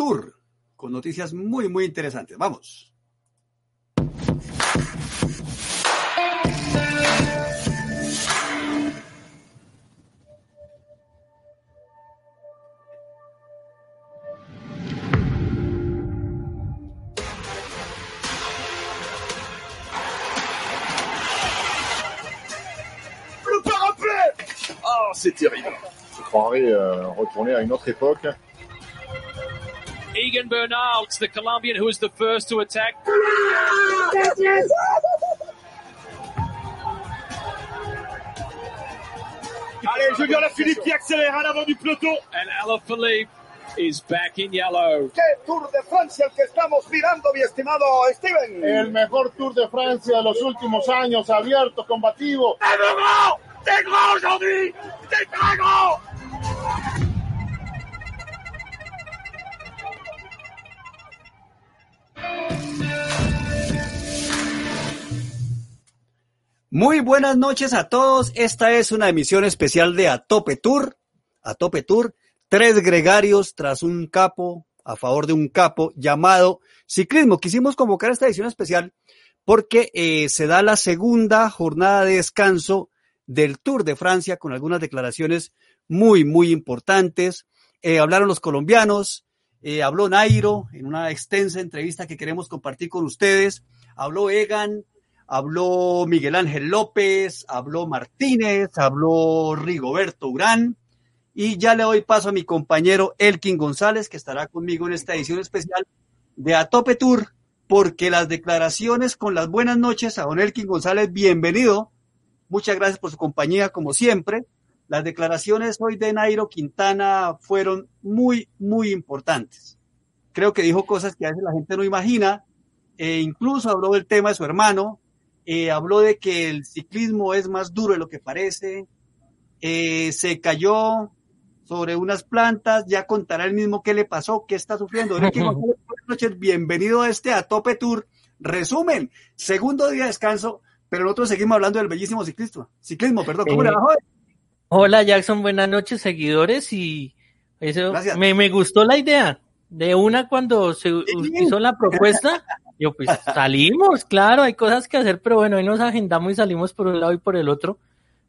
Tour, con noticias muy, muy interesantes. Vamos. c'est terrible. Je croirais euh, retourner à une autre époque. Egan Bernal, it's the Colombian who was the first to attack. Allez, Julien Philippe qui accélère à l'avant du peloton. And Alaphilippe is back in yellow. ¿Qué Tour de Francia el que estamos mirando, mi estimado Steven? El mejor Tour de Francia de los últimos años, abierto, combativo. T'es grand aujourd'hui T'es très grand Muy buenas noches a todos. Esta es una emisión especial de Atope Tour. Atope Tour, tres gregarios tras un capo, a favor de un capo llamado ciclismo. Quisimos convocar esta edición especial porque eh, se da la segunda jornada de descanso del Tour de Francia con algunas declaraciones muy, muy importantes. Eh, hablaron los colombianos, eh, habló Nairo en una extensa entrevista que queremos compartir con ustedes, habló Egan, habló Miguel Ángel López, habló Martínez, habló Rigoberto Urán. Y ya le doy paso a mi compañero Elkin González, que estará conmigo en esta edición especial de Atope Tour, porque las declaraciones con las buenas noches a don Elkin González, bienvenido. Muchas gracias por su compañía, como siempre. Las declaraciones hoy de Nairo Quintana fueron muy, muy importantes. Creo que dijo cosas que a veces la gente no imagina. E incluso habló del tema de su hermano. Eh, habló de que el ciclismo es más duro de lo que parece. Eh, se cayó sobre unas plantas. Ya contará el mismo qué le pasó, qué está sufriendo. Buenas noches, bienvenido a este A Tope Tour. Resumen, segundo día de descanso pero nosotros seguimos hablando del bellísimo ciclismo. Ciclismo, perdón. ¿Cómo Eh, le va, joven? Hola Jackson, buenas noches seguidores y eso me, me gustó la idea. De una cuando se hizo la propuesta, yo pues salimos, claro, hay cosas que hacer, pero bueno, hoy nos agendamos y salimos por un lado y por el otro.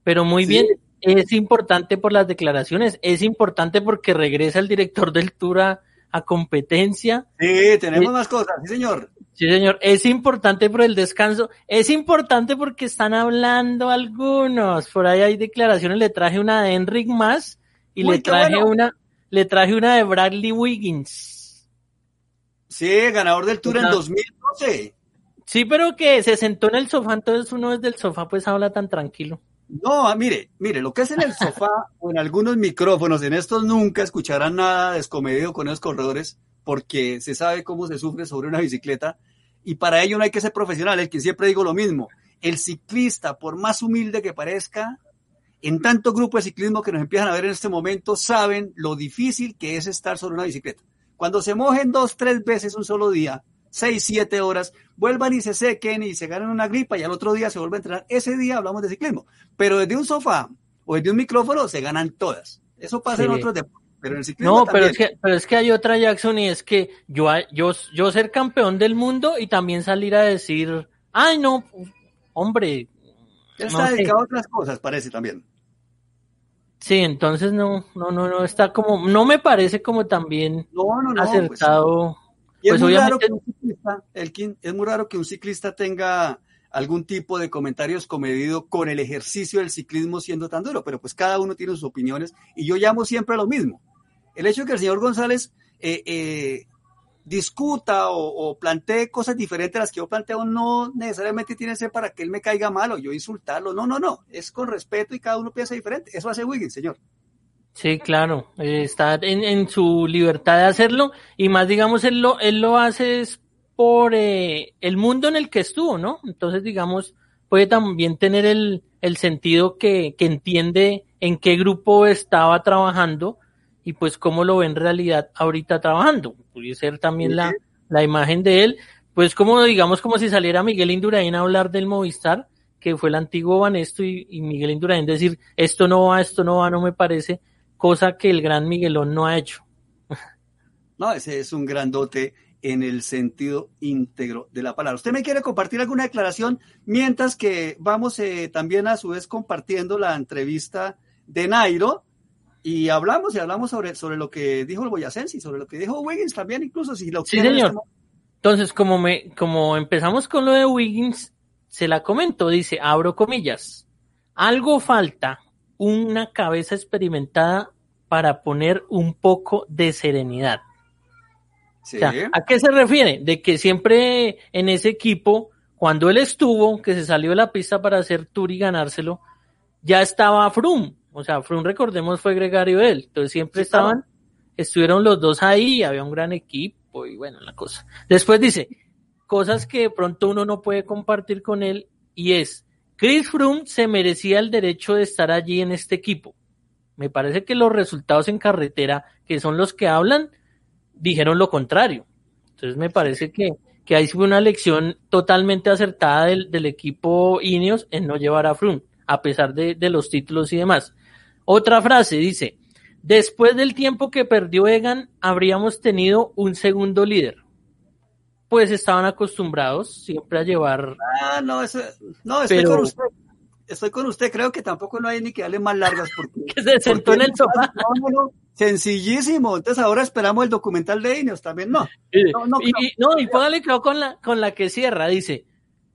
Pero muy Sí. bien, es importante por las declaraciones, es importante porque regresa el director del Tour a, a competencia. Sí, tenemos más cosas, sí señor. Sí, señor. Es importante por el descanso. Es importante porque están hablando algunos. Por ahí hay declaraciones. Le traje una de Enric más y Uy, le traje bueno. una, le traje una de Bradley Wiggins. Sí, ganador del Tour en Ajá. 2012. Sí, pero que se sentó en el sofá, entonces uno desde el sofá pues habla tan tranquilo. No, ah, mire, mire, lo que es en el sofá o en algunos micrófonos, en estos nunca escucharán nada descomedido con esos corredores, porque se sabe cómo se sufre sobre una bicicleta, y para ello no hay que ser profesional, el que siempre digo lo mismo, el ciclista, por más humilde que parezca, en tanto grupo de ciclismo que nos empiezan a ver en este momento, saben lo difícil que es estar sobre una bicicleta. Cuando se mojen dos, tres veces un solo día, seis, siete horas, vuelvan y se sequen y se ganan una gripa y al otro día se vuelve a entrenar. Ese día hablamos de ciclismo. Pero desde un sofá o desde un micrófono se ganan todas. Eso pasa en otros deportes. Pero el ciclismo No, pero es que, pero es que hay otra Jackson y es que yo, yo, yo ser campeón del mundo y también salir a decir, ay no, hombre. Él no está sé". dedicado a otras cosas, parece también. Sí, entonces no, no, no, no está como, no me parece como también No, no, no. pues, acertado. Y es Pues muy raro que un ciclista, Elkin, es muy raro que un ciclista tenga algún tipo de comentarios comedido con el ejercicio del ciclismo siendo tan duro, pero pues cada uno tiene sus opiniones y yo llamo siempre a lo mismo. El hecho de que el señor González eh, eh, discuta o, plantee cosas diferentes a las que yo planteo no necesariamente tiene que ser para que él me caiga mal o yo insultarlo. No, no, no. Es con respeto y cada uno piensa diferente. Eso hace Wiggins, señor. Sí, claro, eh, está en, en su libertad de hacerlo y más digamos él lo, él lo hace es por eh, el mundo en el que estuvo, ¿no? Entonces digamos puede también tener el, el sentido que, que entiende en qué grupo estaba trabajando y pues cómo lo ve en realidad ahorita trabajando. Puede ser también la, la imagen de él, pues como digamos como si saliera Miguel Indurain a hablar del Movistar, que fue el antiguo Banesto y, y Miguel Indurain decir esto no va, esto no va, no me parece cosa que el gran Miguelón no ha hecho. No, ese es un grandote en el sentido íntegro de la palabra. ¿Usted me quiere compartir alguna declaración mientras que vamos eh, también a su vez compartiendo la entrevista de Nairo y hablamos y hablamos sobre, sobre lo que dijo el Boyacense sobre lo que dijo Wiggins también incluso si lo Sí, señor. Entonces, como me como empezamos con lo de Wiggins, se la comento, dice, abro comillas. Algo falta, una cabeza experimentada para poner un poco de serenidad. Sí. O sea, ¿A qué se refiere? De que siempre en ese equipo, cuando él estuvo, que se salió de la pista para hacer tour y ganárselo, ya estaba Froome. O sea, Froome, recordemos, fue gregario de él. Entonces siempre Sí, estaban, estuvieron los dos ahí, había un gran equipo y bueno, la cosa. Después dice, cosas que de pronto uno no puede compartir con él y es, Chris Froome se merecía el derecho de estar allí en este equipo. Me parece que los resultados en carretera, que son los que hablan, dijeron lo contrario. Entonces me parece que, que ahí fue una lección totalmente acertada del, del equipo Ineos en no llevar a Froome, a pesar de, de los títulos y demás. Otra frase dice, después del tiempo que perdió Egan, habríamos tenido un segundo líder. Pues estaban acostumbrados siempre a llevar... Ah, no, eso, no, estoy Pero- con usted. Estoy con usted, creo que tampoco no hay ni que darle más largas porque Que se sentó en el sofá. Sencillísimo. Entonces ahora esperamos el documental de Ineos también, no. No, no, y, no. y- no, y póngale creo con la, con la que cierra, dice,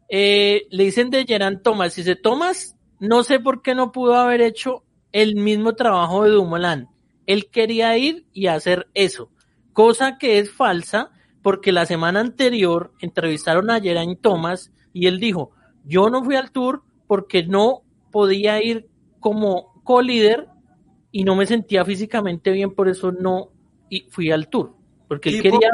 eh, le dicen de Gerard Thomas, dice, Thomas, no sé por qué no pudo haber hecho el mismo trabajo de Dumoulin. Él quería ir y hacer eso, cosa que es falsa, porque la semana anterior entrevistaron a Geraint Thomas y él dijo, yo no fui al tour porque no podía ir como co-líder y no me sentía físicamente bien, por eso no y fui al tour, porque él quería...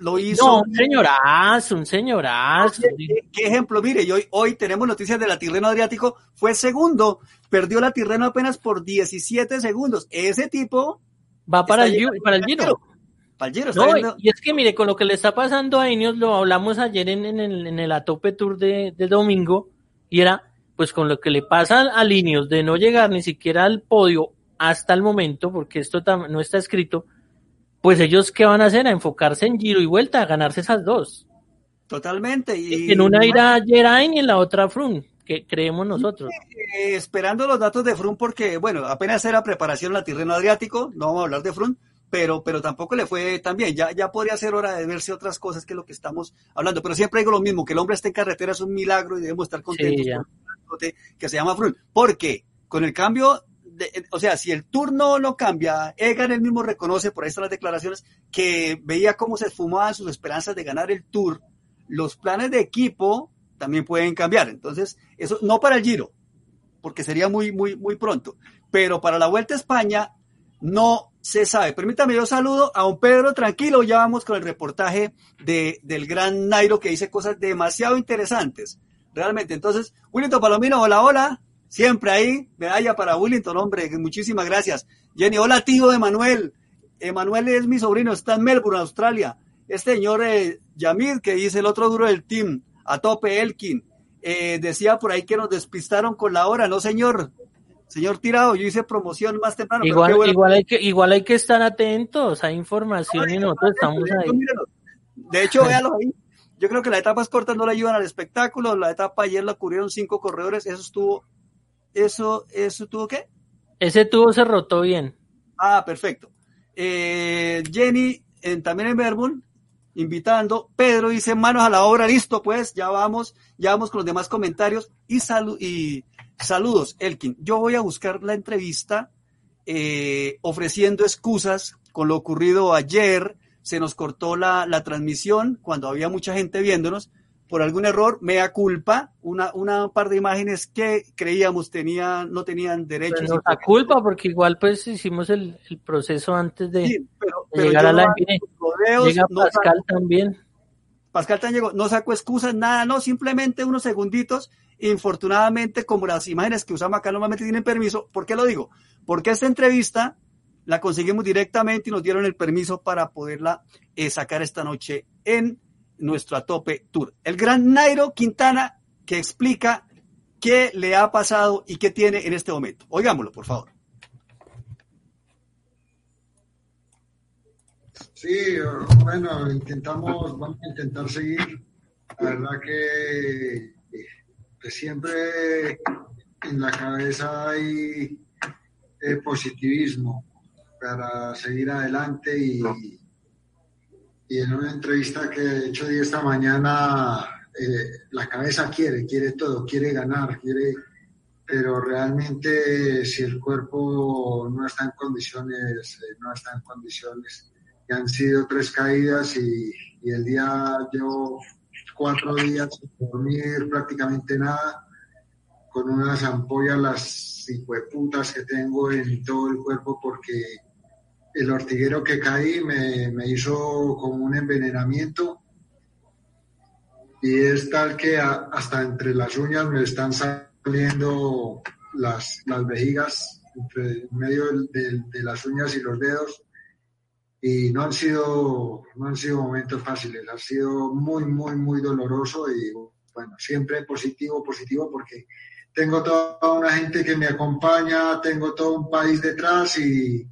Lo hizo. No, un señorazo, un señorazo. ¿Qué, qué ejemplo? Mire, y hoy, hoy tenemos noticias de la Tirreno Adriático. Fue segundo, perdió la Tirreno apenas por 17 segundos. Ese tipo Va para el, para el Giro. Para el Giro está No, y es que mire, con lo que le está pasando a Ineos, lo hablamos ayer en, en el, en el Atope Tour de, de domingo, y era, pues con lo que le pasa a Ineos de no llegar ni siquiera al podio hasta el momento, porque esto no está escrito, pues ellos qué van a hacer, a enfocarse en Giro y Vuelta, a ganarse esas dos. totalmente. Y En una irá Geraint y en la otra Froome, que creemos nosotros. eh, esperando los datos de Frun porque, bueno, apenas era preparación la Tirreno Adriático, no vamos a hablar de Frun, pero, pero tampoco le fue tan bien. Ya, ya podría ser hora de verse otras cosas que lo que estamos hablando. Pero siempre digo lo mismo, que el hombre esté en carretera es un milagro y debemos estar contentos Sí, un grandote que se llama Frun. Porque con el cambio, de- o sea, si el turno no cambia, Egan él mismo reconoce, por ahí están las declaraciones, que veía cómo se esfumaban sus esperanzas de ganar el Tour. Los planes de equipo también pueden cambiar. Entonces, eso no para el Giro, porque sería muy, muy, muy pronto. Pero para la Vuelta a España no se sabe. Permítame, yo saludo a un Pedro tranquilo. Ya vamos con el reportaje de, del gran Nairo que dice cosas demasiado interesantes. Realmente. Entonces, Willington Palomino, hola, hola. Siempre ahí. Medalla para Willington, hombre. Muchísimas gracias. Jenny, hola, tío Emanuel. Emanuel es mi sobrino, está en Melbourne, Australia. Este señor eh, Yamid, que dice el otro duro del team, a tope Elkin. Eh, decía por ahí que nos despistaron con la hora, no señor. Señor Tirado, yo hice promoción más temprano. pero Igual, bueno. igual, hay que, igual hay que estar atentos, hay información y nosotros estamos ahí. De hecho, véalo ahí. Yo creo que las etapas cortas no le ayudan al espectáculo. La etapa ayer la cubrieron cinco corredores. Eso estuvo. Eso, eso tuvo qué? Ese tubo se rotó bien. Ah, perfecto. Eh, Jenny, en- también en Melbourne, invitando. Pedro dice, manos a la obra, listo, pues, ya vamos, ya vamos con los demás comentarios. Y, salu- y saludos, Elkin. Yo voy a buscar la entrevista eh, ofreciendo excusas con lo ocurrido ayer. Se nos cortó la, la transmisión cuando había mucha gente viéndonos por algún error, mea culpa, una, una par de imágenes que creíamos tenía, no tenían derechos. Pues nos da culpa porque igual pues hicimos el, el proceso antes de, Sí, pero, de llegar a la no rodeos, Llega no Pascal saco- también. Pascal tan llegó, no sacó excusas, nada, no, simplemente unos segunditos. Infortunadamente, como las imágenes que usamos acá normalmente tienen permiso, ¿por qué lo digo? Porque esta entrevista la conseguimos directamente y nos dieron el permiso para poderla eh, sacar esta noche en nuestro Atope Tour. El gran Nairo Quintana que explica qué le ha pasado y qué tiene en este momento. Oigámoslo, por favor. Sí, bueno, intentamos, vamos a intentar seguir. La verdad que, que siempre en la cabeza hay eh, positivismo para seguir adelante y, y en una entrevista que he hecho de esta mañana, eh, la cabeza quiere, quiere todo, quiere ganar, quiere, pero realmente si el cuerpo no está en condiciones, eh, no está en condiciones, y han sido tres caídas y, y el día llevo cuatro días sin dormir prácticamente nada, con unas ampollas las putas que tengo en todo el cuerpo porque el ortiguero que caí me, me hizo como un envenenamiento. Y es tal que hasta entre las uñas me están saliendo las, las vejigas entre en medio del- de las uñas y los dedos. Y no han sido no han sido momentos fáciles. Ha sido muy muy muy doloroso y bueno siempre positivo positivo porque tengo toda una gente que me acompaña tengo todo un país detrás y,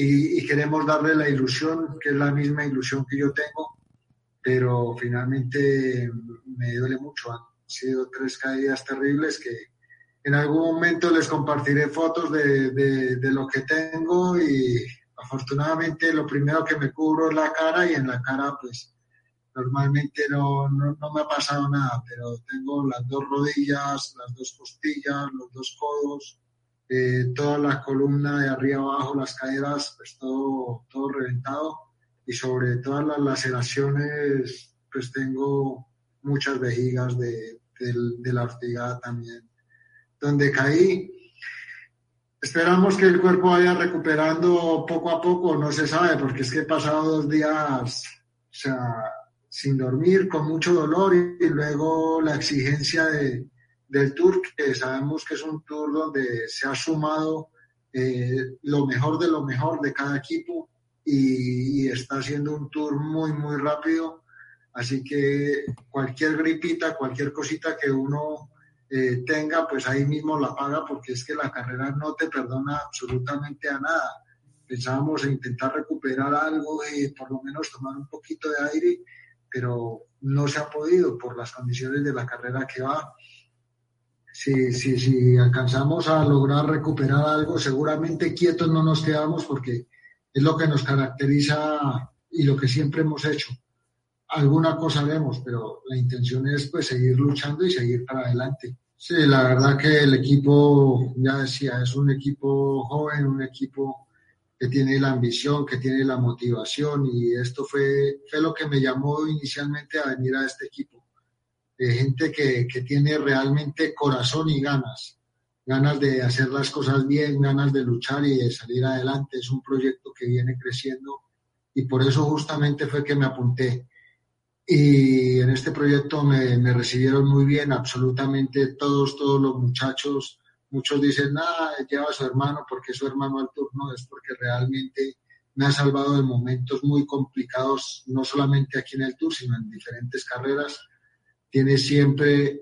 y, y queremos darle la ilusión que es la misma ilusión que yo tengo pero finalmente me duele mucho. Han sido tres caídas terribles que en algún momento les compartiré fotos de, de, de lo que tengo y afortunadamente lo primero que me cubro es la cara y en la cara pues normalmente no, no, no me ha pasado nada, pero tengo las dos rodillas, las dos costillas, los dos codos, eh, toda la columna de arriba abajo, las caderas, pues todo, todo reventado y sobre todas las laceraciones pues tengo muchas vejigas de, de la ortiga también. Donde caí, Esperamos que el cuerpo vaya recuperando poco a poco, no se sabe, porque es que he pasado dos días, o sea, sin dormir, con mucho dolor y luego la exigencia de, del tour, que sabemos que es un tour donde se ha sumado eh, lo mejor de lo mejor de cada equipo y, está siendo un tour muy, muy rápido. Así que cualquier gripita, cualquier cosita que uno eh, tenga, pues ahí mismo la paga porque es que la carrera no te perdona absolutamente a nada. Pensábamos en intentar recuperar algo y por lo menos tomar un poquito de aire, pero no se ha podido por las condiciones de la carrera que va. Si, si, si alcanzamos a lograr recuperar algo, seguramente quietos no nos quedamos porque es lo que nos caracteriza y lo que siempre hemos hecho alguna cosa haremos, pero la intención es pues seguir luchando y seguir para adelante. Sí, la verdad que el equipo, ya decía, es un equipo joven, un equipo que tiene la ambición, que tiene la motivación y esto fue, fue lo que me llamó inicialmente a venir a este equipo. De gente que, que tiene realmente corazón y ganas, ganas de hacer las cosas bien, ganas de luchar y de salir adelante. Es un proyecto que viene creciendo y por eso justamente fue que me apunté y en este proyecto me, recibieron muy bien, absolutamente todos, todos los muchachos. Muchos dicen, nada, lleva a su hermano porque es su hermano al turno, es porque realmente me ha salvado de momentos muy complicados, no solamente aquí en el Tour, sino en diferentes carreras. Tiene siempre,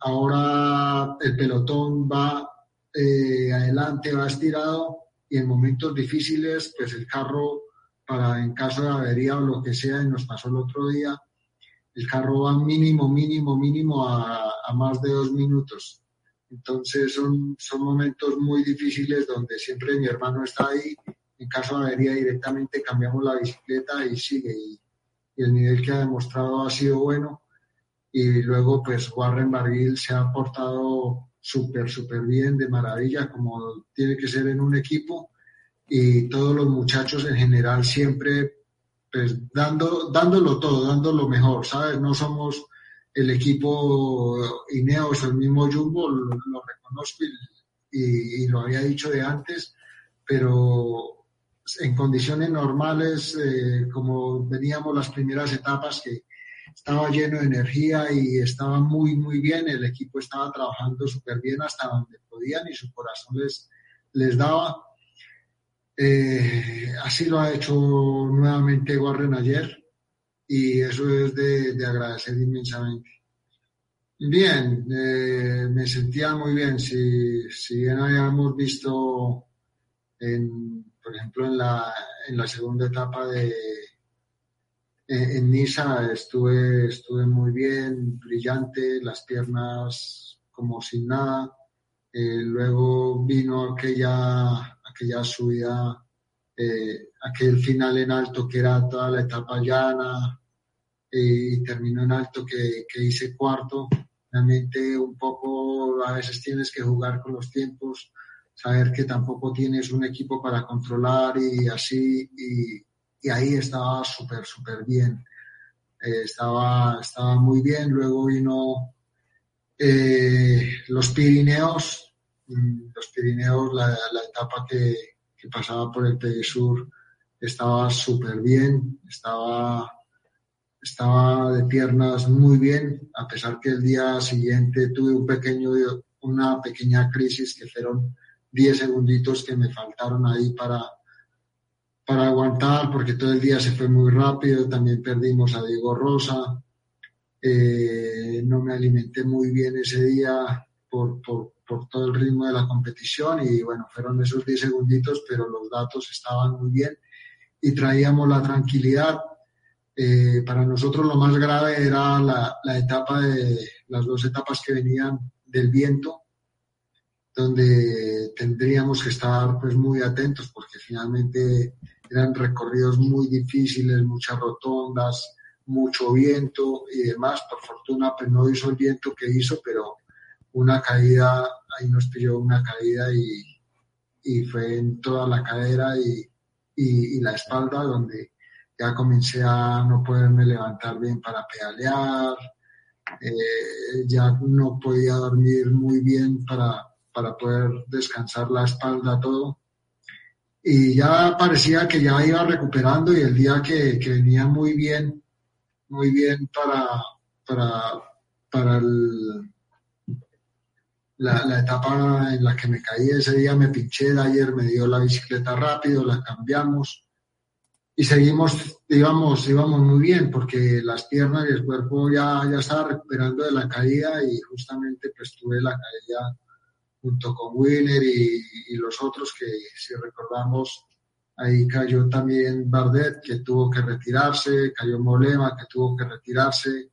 ahora el pelotón va eh, adelante, va estirado y en momentos difíciles, pues el carro, para en caso de avería o lo que sea, y nos pasó el otro día, el carro va mínimo, mínimo, mínimo a, a más de dos minutos. Entonces son, son momentos muy difíciles donde siempre mi hermano está ahí. En caso de avería directamente cambiamos la bicicleta y sigue. Y, y el nivel que ha demostrado ha sido bueno. Y luego pues Warren Barguil se ha portado súper, súper bien, de maravilla, como tiene que ser en un equipo. Y todos los muchachos en general siempre pues dando, dándolo todo, dando lo mejor, ¿sabes? No somos el equipo Ineos, el mismo Jumbo, lo, lo reconozco y, y, y, lo había dicho de antes, pero en condiciones normales, eh, como veníamos las primeras etapas, que estaba lleno de energía y estaba muy, muy bien, el equipo estaba trabajando súper bien hasta donde podían y su corazón les, les daba. Eh, así lo ha hecho nuevamente Warren ayer y eso es de, de agradecer inmensamente. Bien, eh, me sentía muy bien. Si, si bien habíamos visto, en, por ejemplo, en la, en la segunda etapa de, Eh, en Niza estuve, estuve muy bien, brillante, las piernas como sin nada. Eh, luego vino aquella, aquella subida, eh, aquel final en alto que era toda la etapa llana y terminó en alto que, que hice cuarto. Realmente un poco a veces tienes que jugar con los tiempos, saber que tampoco tienes un equipo para controlar y así, y, y ahí estaba súper, súper bien. Eh, estaba, estaba muy bien. Luego vino eh, los Pirineos. Mm, los Pirineos, la, la etapa que, que, pasaba por el Sur estaba súper bien. Estaba, estaba de piernas muy bien, a pesar que el día siguiente tuve un pequeño, una pequeña crisis que fueron 10 segunditos que me faltaron ahí para, para aguantar, porque todo el día se fue muy rápido, también perdimos a Diego Rosa, eh, no me alimenté muy bien ese día por, por, por, todo el ritmo de la competición. Y bueno, fueron esos 10 segunditos, pero los datos estaban muy bien. Y traíamos la tranquilidad. Eh, para nosotros lo más grave era la, la etapa de las dos etapas que venían del viento, donde tendríamos que estar pues muy atentos porque finalmente eran recorridos muy difíciles, muchas rotondas, mucho viento y demás. Por fortuna, pues no hizo el viento que hizo, pero una caída, ahí nos pilló una caída y, y fue en toda la cadera y, y, y, la espalda donde ya comencé a no poderme levantar bien para pedalear, eh, ya no podía dormir muy bien para, para poder descansar la espalda, todo y ya parecía que ya iba recuperando y el día que, que venía muy bien, muy bien para, para, para el, la, etapa en la que me caí ese día, me pinché, de ayer me dio la bicicleta rápido, la cambiamos y seguimos, íbamos, íbamos muy bien porque las piernas y el cuerpo ya, ya estaba recuperando de la caída y justamente pues tuve la caída junto con Wheeler y, los otros que si recordamos ahí cayó también Bardet que tuvo que retirarse, cayó Molema que tuvo que retirarse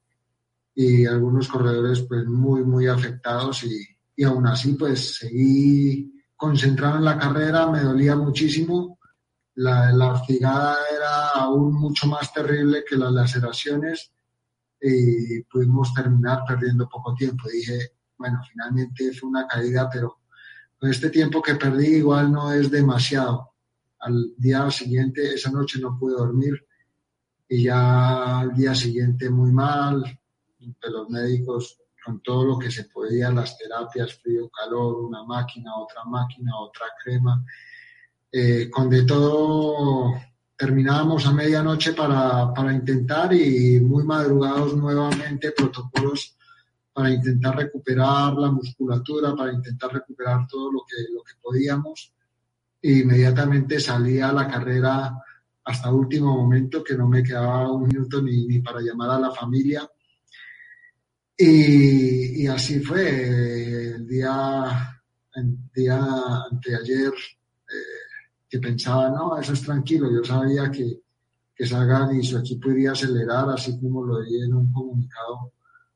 y algunos corredores pues muy muy afectados y, y aún así pues seguí concentrado en la carrera, me dolía muchísimo, la, la ortigada era aún mucho más terrible que las laceraciones y pudimos terminar perdiendo poco tiempo. Dije, bueno, finalmente fue una caída, pero este tiempo que perdí igual no es demasiado. Al día siguiente, esa noche no pude dormir y ya al día siguiente muy mal, de los médicos con todo lo que se podía, las terapias, frío, calor, una máquina, otra máquina, otra crema, eh, con de todo terminábamos a medianoche para, para intentar y muy madrugados nuevamente protocolos para intentar recuperar la musculatura, para intentar recuperar todo lo que, lo que podíamos. E inmediatamente salí a la carrera hasta último momento, que no me quedaba un minuto ni, ni para llamar a la familia. Y, y, así fue. El día, el día anteayer, eh, que pensaba, no, eso es tranquilo. Yo sabía que, que Sagan y su equipo iría a acelerar, así como lo di en un comunicado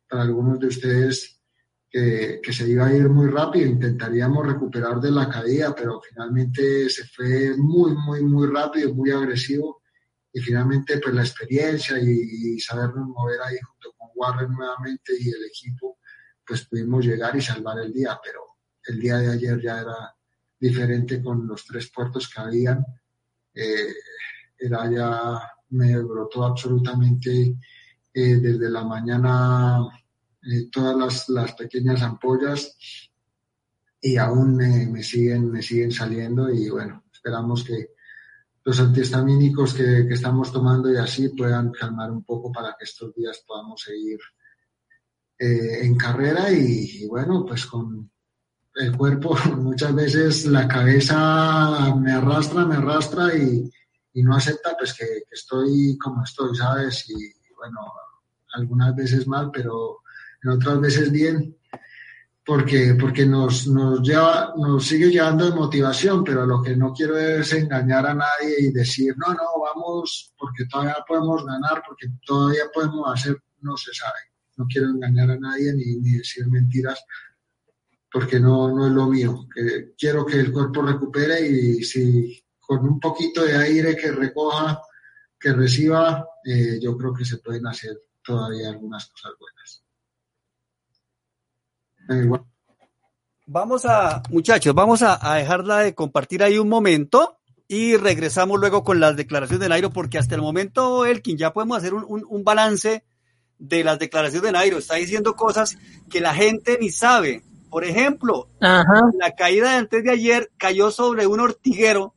para algunos de ustedes que, que, se iba a ir muy rápido, intentaríamos recuperar de la caída, pero finalmente se fue muy, muy, muy rápido, muy agresivo. Y finalmente pues la experiencia y, y sabernos mover ahí junto con Warren nuevamente y el equipo, pues pudimos llegar y salvar el día, pero el día de ayer ya era diferente con los tres puertos que habían, eh, era ya, me brotó absolutamente eh, desde la mañana eh, todas las, las, pequeñas ampollas y aún me, me, siguen, me siguen saliendo y bueno, esperamos que los antihistamínicos que, que, estamos tomando y así puedan calmar un poco para que estos días podamos seguir eh, en carrera y, y, bueno, pues con el cuerpo muchas veces la cabeza me arrastra, me arrastra y, y no acepta pues que, que, estoy como estoy, ¿sabes? Y bueno, algunas veces mal, pero en otras veces bien. porque, porque nos, nos, lleva, nos sigue llevando de motivación, pero lo que no quiero es engañar a nadie y decir, no, no, vamos porque todavía podemos ganar, porque todavía podemos hacer, no se sabe. No quiero engañar a nadie ni, ni decir mentiras, porque no, no es lo mío. Que quiero que el cuerpo recupere y si con un poquito de aire que recoja, que reciba, eh, yo creo que se pueden hacer todavía algunas cosas buenas. Vamos a, muchachos, vamos a, a, dejarla de compartir ahí un momento y regresamos luego con las declaraciones de Nairo, porque hasta el momento, Elkin, ya podemos hacer un, un, un balance de las declaraciones de Nairo. Está diciendo cosas que la gente ni sabe. Por ejemplo, Ajá. la caída de antes de ayer cayó sobre un ortiguero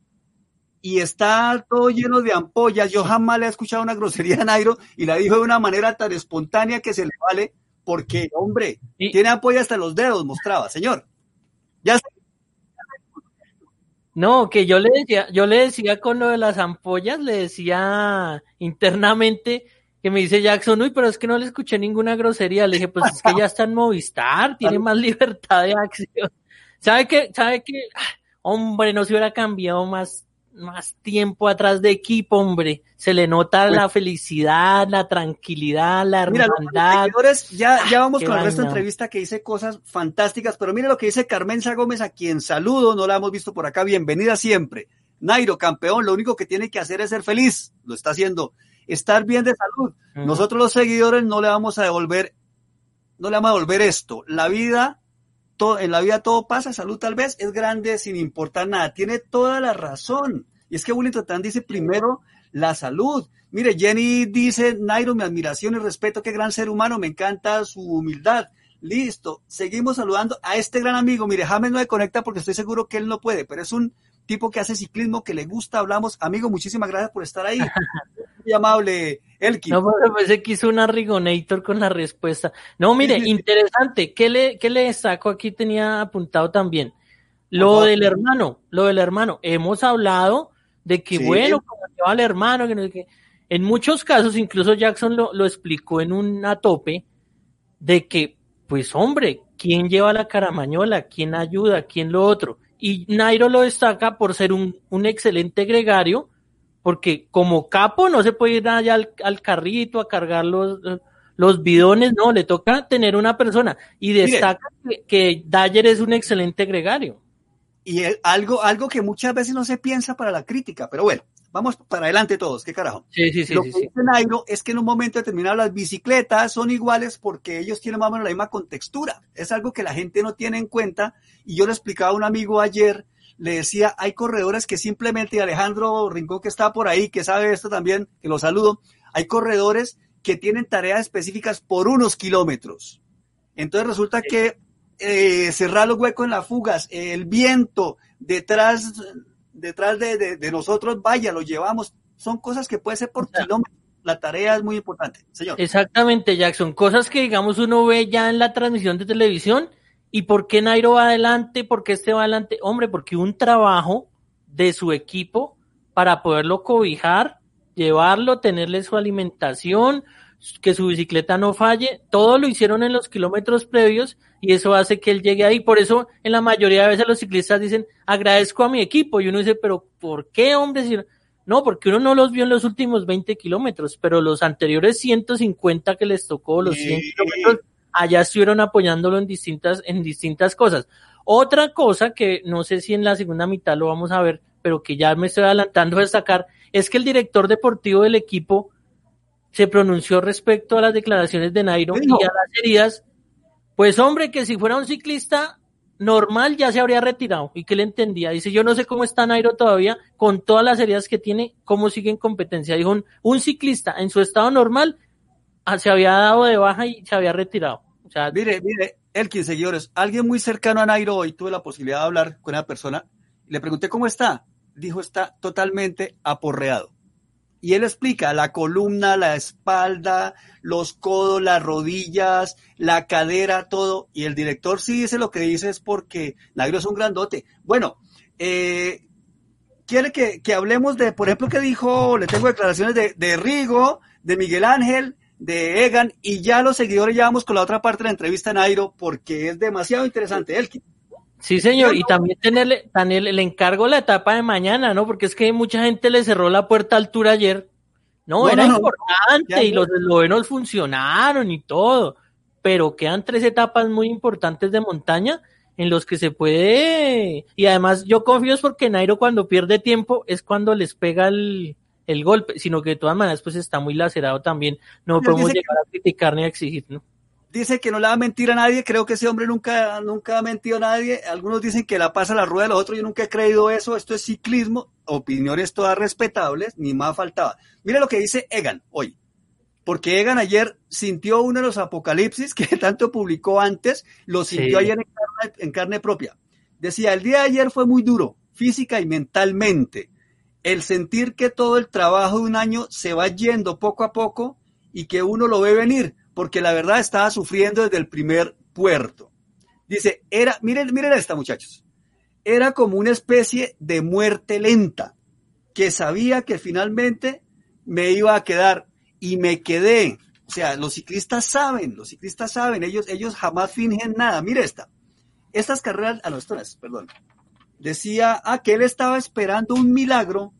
y está todo lleno de ampollas. Yo jamás le he escuchado una grosería a Nairo y la dijo de una manera tan espontánea que se le vale porque, hombre, Y- tiene ampolla hasta los dedos, mostraba, señor. Ya No, que yo le decía, yo le decía con lo de las ampollas, le decía internamente que me dice Jackson, uy, pero es que no le escuché ninguna grosería. Le dije, pues es que ya está en Movistar, tiene más libertad de acción. ¿Sabe qué? ¿Sabe qué? Ah, Hombre, no se hubiera cambiado más, más tiempo atrás de equipo, hombre. Se le nota la felicidad, la tranquilidad, la Mira, los hermandad. seguidores, ya, ya vamos con el resto de entrevista que dice cosas fantásticas, pero mire lo que dice Carmenza Gómez, a quien saludo, no la hemos visto por acá, bienvenida siempre. Nairo, campeón, lo único que tiene que hacer es ser feliz, lo está haciendo, estar bien de salud. Nosotros los seguidores no le vamos a devolver, no le vamos a devolver esto. La vida, todo, en la vida todo pasa, salud tal vez, es grande sin importar nada, tiene toda la razón. Y es que Willy Totán dice primero la salud. Mire, Jenny dice, Nairo, mi admiración y respeto, qué gran ser humano, me encanta su humildad. Listo, seguimos saludando a este gran amigo. Mire, James no me conecta porque estoy seguro que él no puede, pero es un tipo que hace ciclismo, que le gusta, hablamos. Amigo, muchísimas gracias por estar ahí. Muy amable, No, pero pensé que hizo una Rigonator con la respuesta. No, mire, interesante. ¿Qué le, qué le saco? Aquí tenía apuntado también. Lo del hermano, lo del hermano. Hemos hablado de que, Sí. bueno, como lleva al hermano, que no sé qué. En muchos casos, incluso Jackson lo, lo explicó en un tope, de que, pues hombre, ¿quién lleva la caramañola? ¿Quién ayuda? ¿Quién lo otro? Y Nairo lo destaca por ser un, un excelente gregario, porque como capo no se puede ir allá al, al carrito a cargar los, los bidones, no, le toca tener una persona. Y destaca que, que Dyer es un excelente gregario. Y algo, algo que muchas veces no se piensa para la crítica, pero bueno, vamos para adelante todos, qué carajo. Sí, sí, sí, Lo que dice Nairo es que en un momento determinado las bicicletas son iguales porque ellos tienen más o menos la misma contextura. Es algo que la gente no tiene en cuenta. Y yo le explicaba a un amigo ayer, le decía, hay corredores que simplemente, y Alejandro Rincón que está por ahí, que sabe esto también, que lo saludo, hay corredores que tienen tareas específicas por unos kilómetros. Entonces resulta que eh, cerrar los huecos en las fugas, el viento detrás, detrás de, de, de nosotros, vaya, lo llevamos. Son cosas que puede ser por kilómetros. La tarea es muy importante, señor. Exactamente, Jackson. Cosas que, digamos, uno ve ya en la transmisión de televisión. ¿Y por qué Nairo va adelante? ¿Por qué este va adelante? Hombre, porque un trabajo de su equipo para poderlo cobijar, llevarlo, tenerle su alimentación, que su bicicleta no falle. Todo lo hicieron en los kilómetros previos y eso hace que él llegue ahí. Por eso, en la mayoría de veces los ciclistas dicen, agradezco a mi equipo. Y uno dice, pero ¿por qué, hombre? Si no- no, porque uno no los vio en los últimos 20 kilómetros, pero los anteriores 150 que les tocó, los 100 Sí. kilómetros, allá estuvieron apoyándolo en distintas, en distintas cosas. Otra cosa que no sé si en la segunda mitad lo vamos a ver, pero que ya me estoy adelantando a destacar, es que el director deportivo del equipo se pronunció respecto a las declaraciones de Nairo y a las heridas. Pues hombre, que si fuera un ciclista normal ya se habría retirado y que le entendía. Dice, yo no sé cómo está Nairo todavía con todas las heridas que tiene, cómo sigue en competencia. Dijo, un, un ciclista en su estado normal se había dado de baja y se había retirado. O Mire, mire, Elkin, seguidores, alguien muy cercano a Nairo hoy tuve la posibilidad de hablar con una persona le pregunté cómo está. Dijo, está totalmente aporreado. Y él explica la columna, la espalda, los codos, las rodillas, la cadera, todo. Y el director sí dice lo que dice es porque Nairo es un grandote. Bueno, eh, quiere que, que hablemos de, por ejemplo, que dijo, le tengo declaraciones de, de Rigo, de Miguel Ángel, de Egan y ya los seguidores ya vamos con la otra parte de la entrevista en Nairo porque es demasiado interesante, Elkin. Sí, señor, y también tenerle, Daniel, le encargo la etapa de mañana, ¿no? Porque es que mucha gente le cerró la puerta a altura ayer. No, No, era no, importante y no. los eslovenos funcionaron y todo, pero quedan tres etapas muy importantes de montaña en los que se puede, y además yo confío es porque Nairo cuando pierde tiempo es cuando les pega el, el golpe, sino que de todas maneras pues está muy lacerado también, no Él podemos llegar a criticar ni a exigir, ¿no? Dice que no le va a mentir a nadie, creo que ese hombre nunca, nunca ha mentido a nadie. Algunos dicen que la pasa la rueda de los otros, yo nunca he creído eso, esto es ciclismo, opiniones todas respetables, ni más faltaba. Mire lo que dice Egan hoy, porque Egan ayer sintió uno de los apocalipsis que tanto publicó antes, lo sintió Sí. ayer en carne, en carne propia. Decía, el día de ayer fue muy duro, física y mentalmente. El sentir que todo el trabajo de un año se va yendo poco a poco y que uno lo ve venir, porque la verdad estaba sufriendo desde el primer puerto. Dice, era, miren, miren esta muchachos, era como una especie de muerte lenta, que sabía que finalmente me iba a quedar y me quedé. O sea, los ciclistas saben, los ciclistas saben, ellos, ellos jamás fingen nada. Mire esta, estas carreras, a los toras, perdón, decía ah, que él estaba esperando un milagro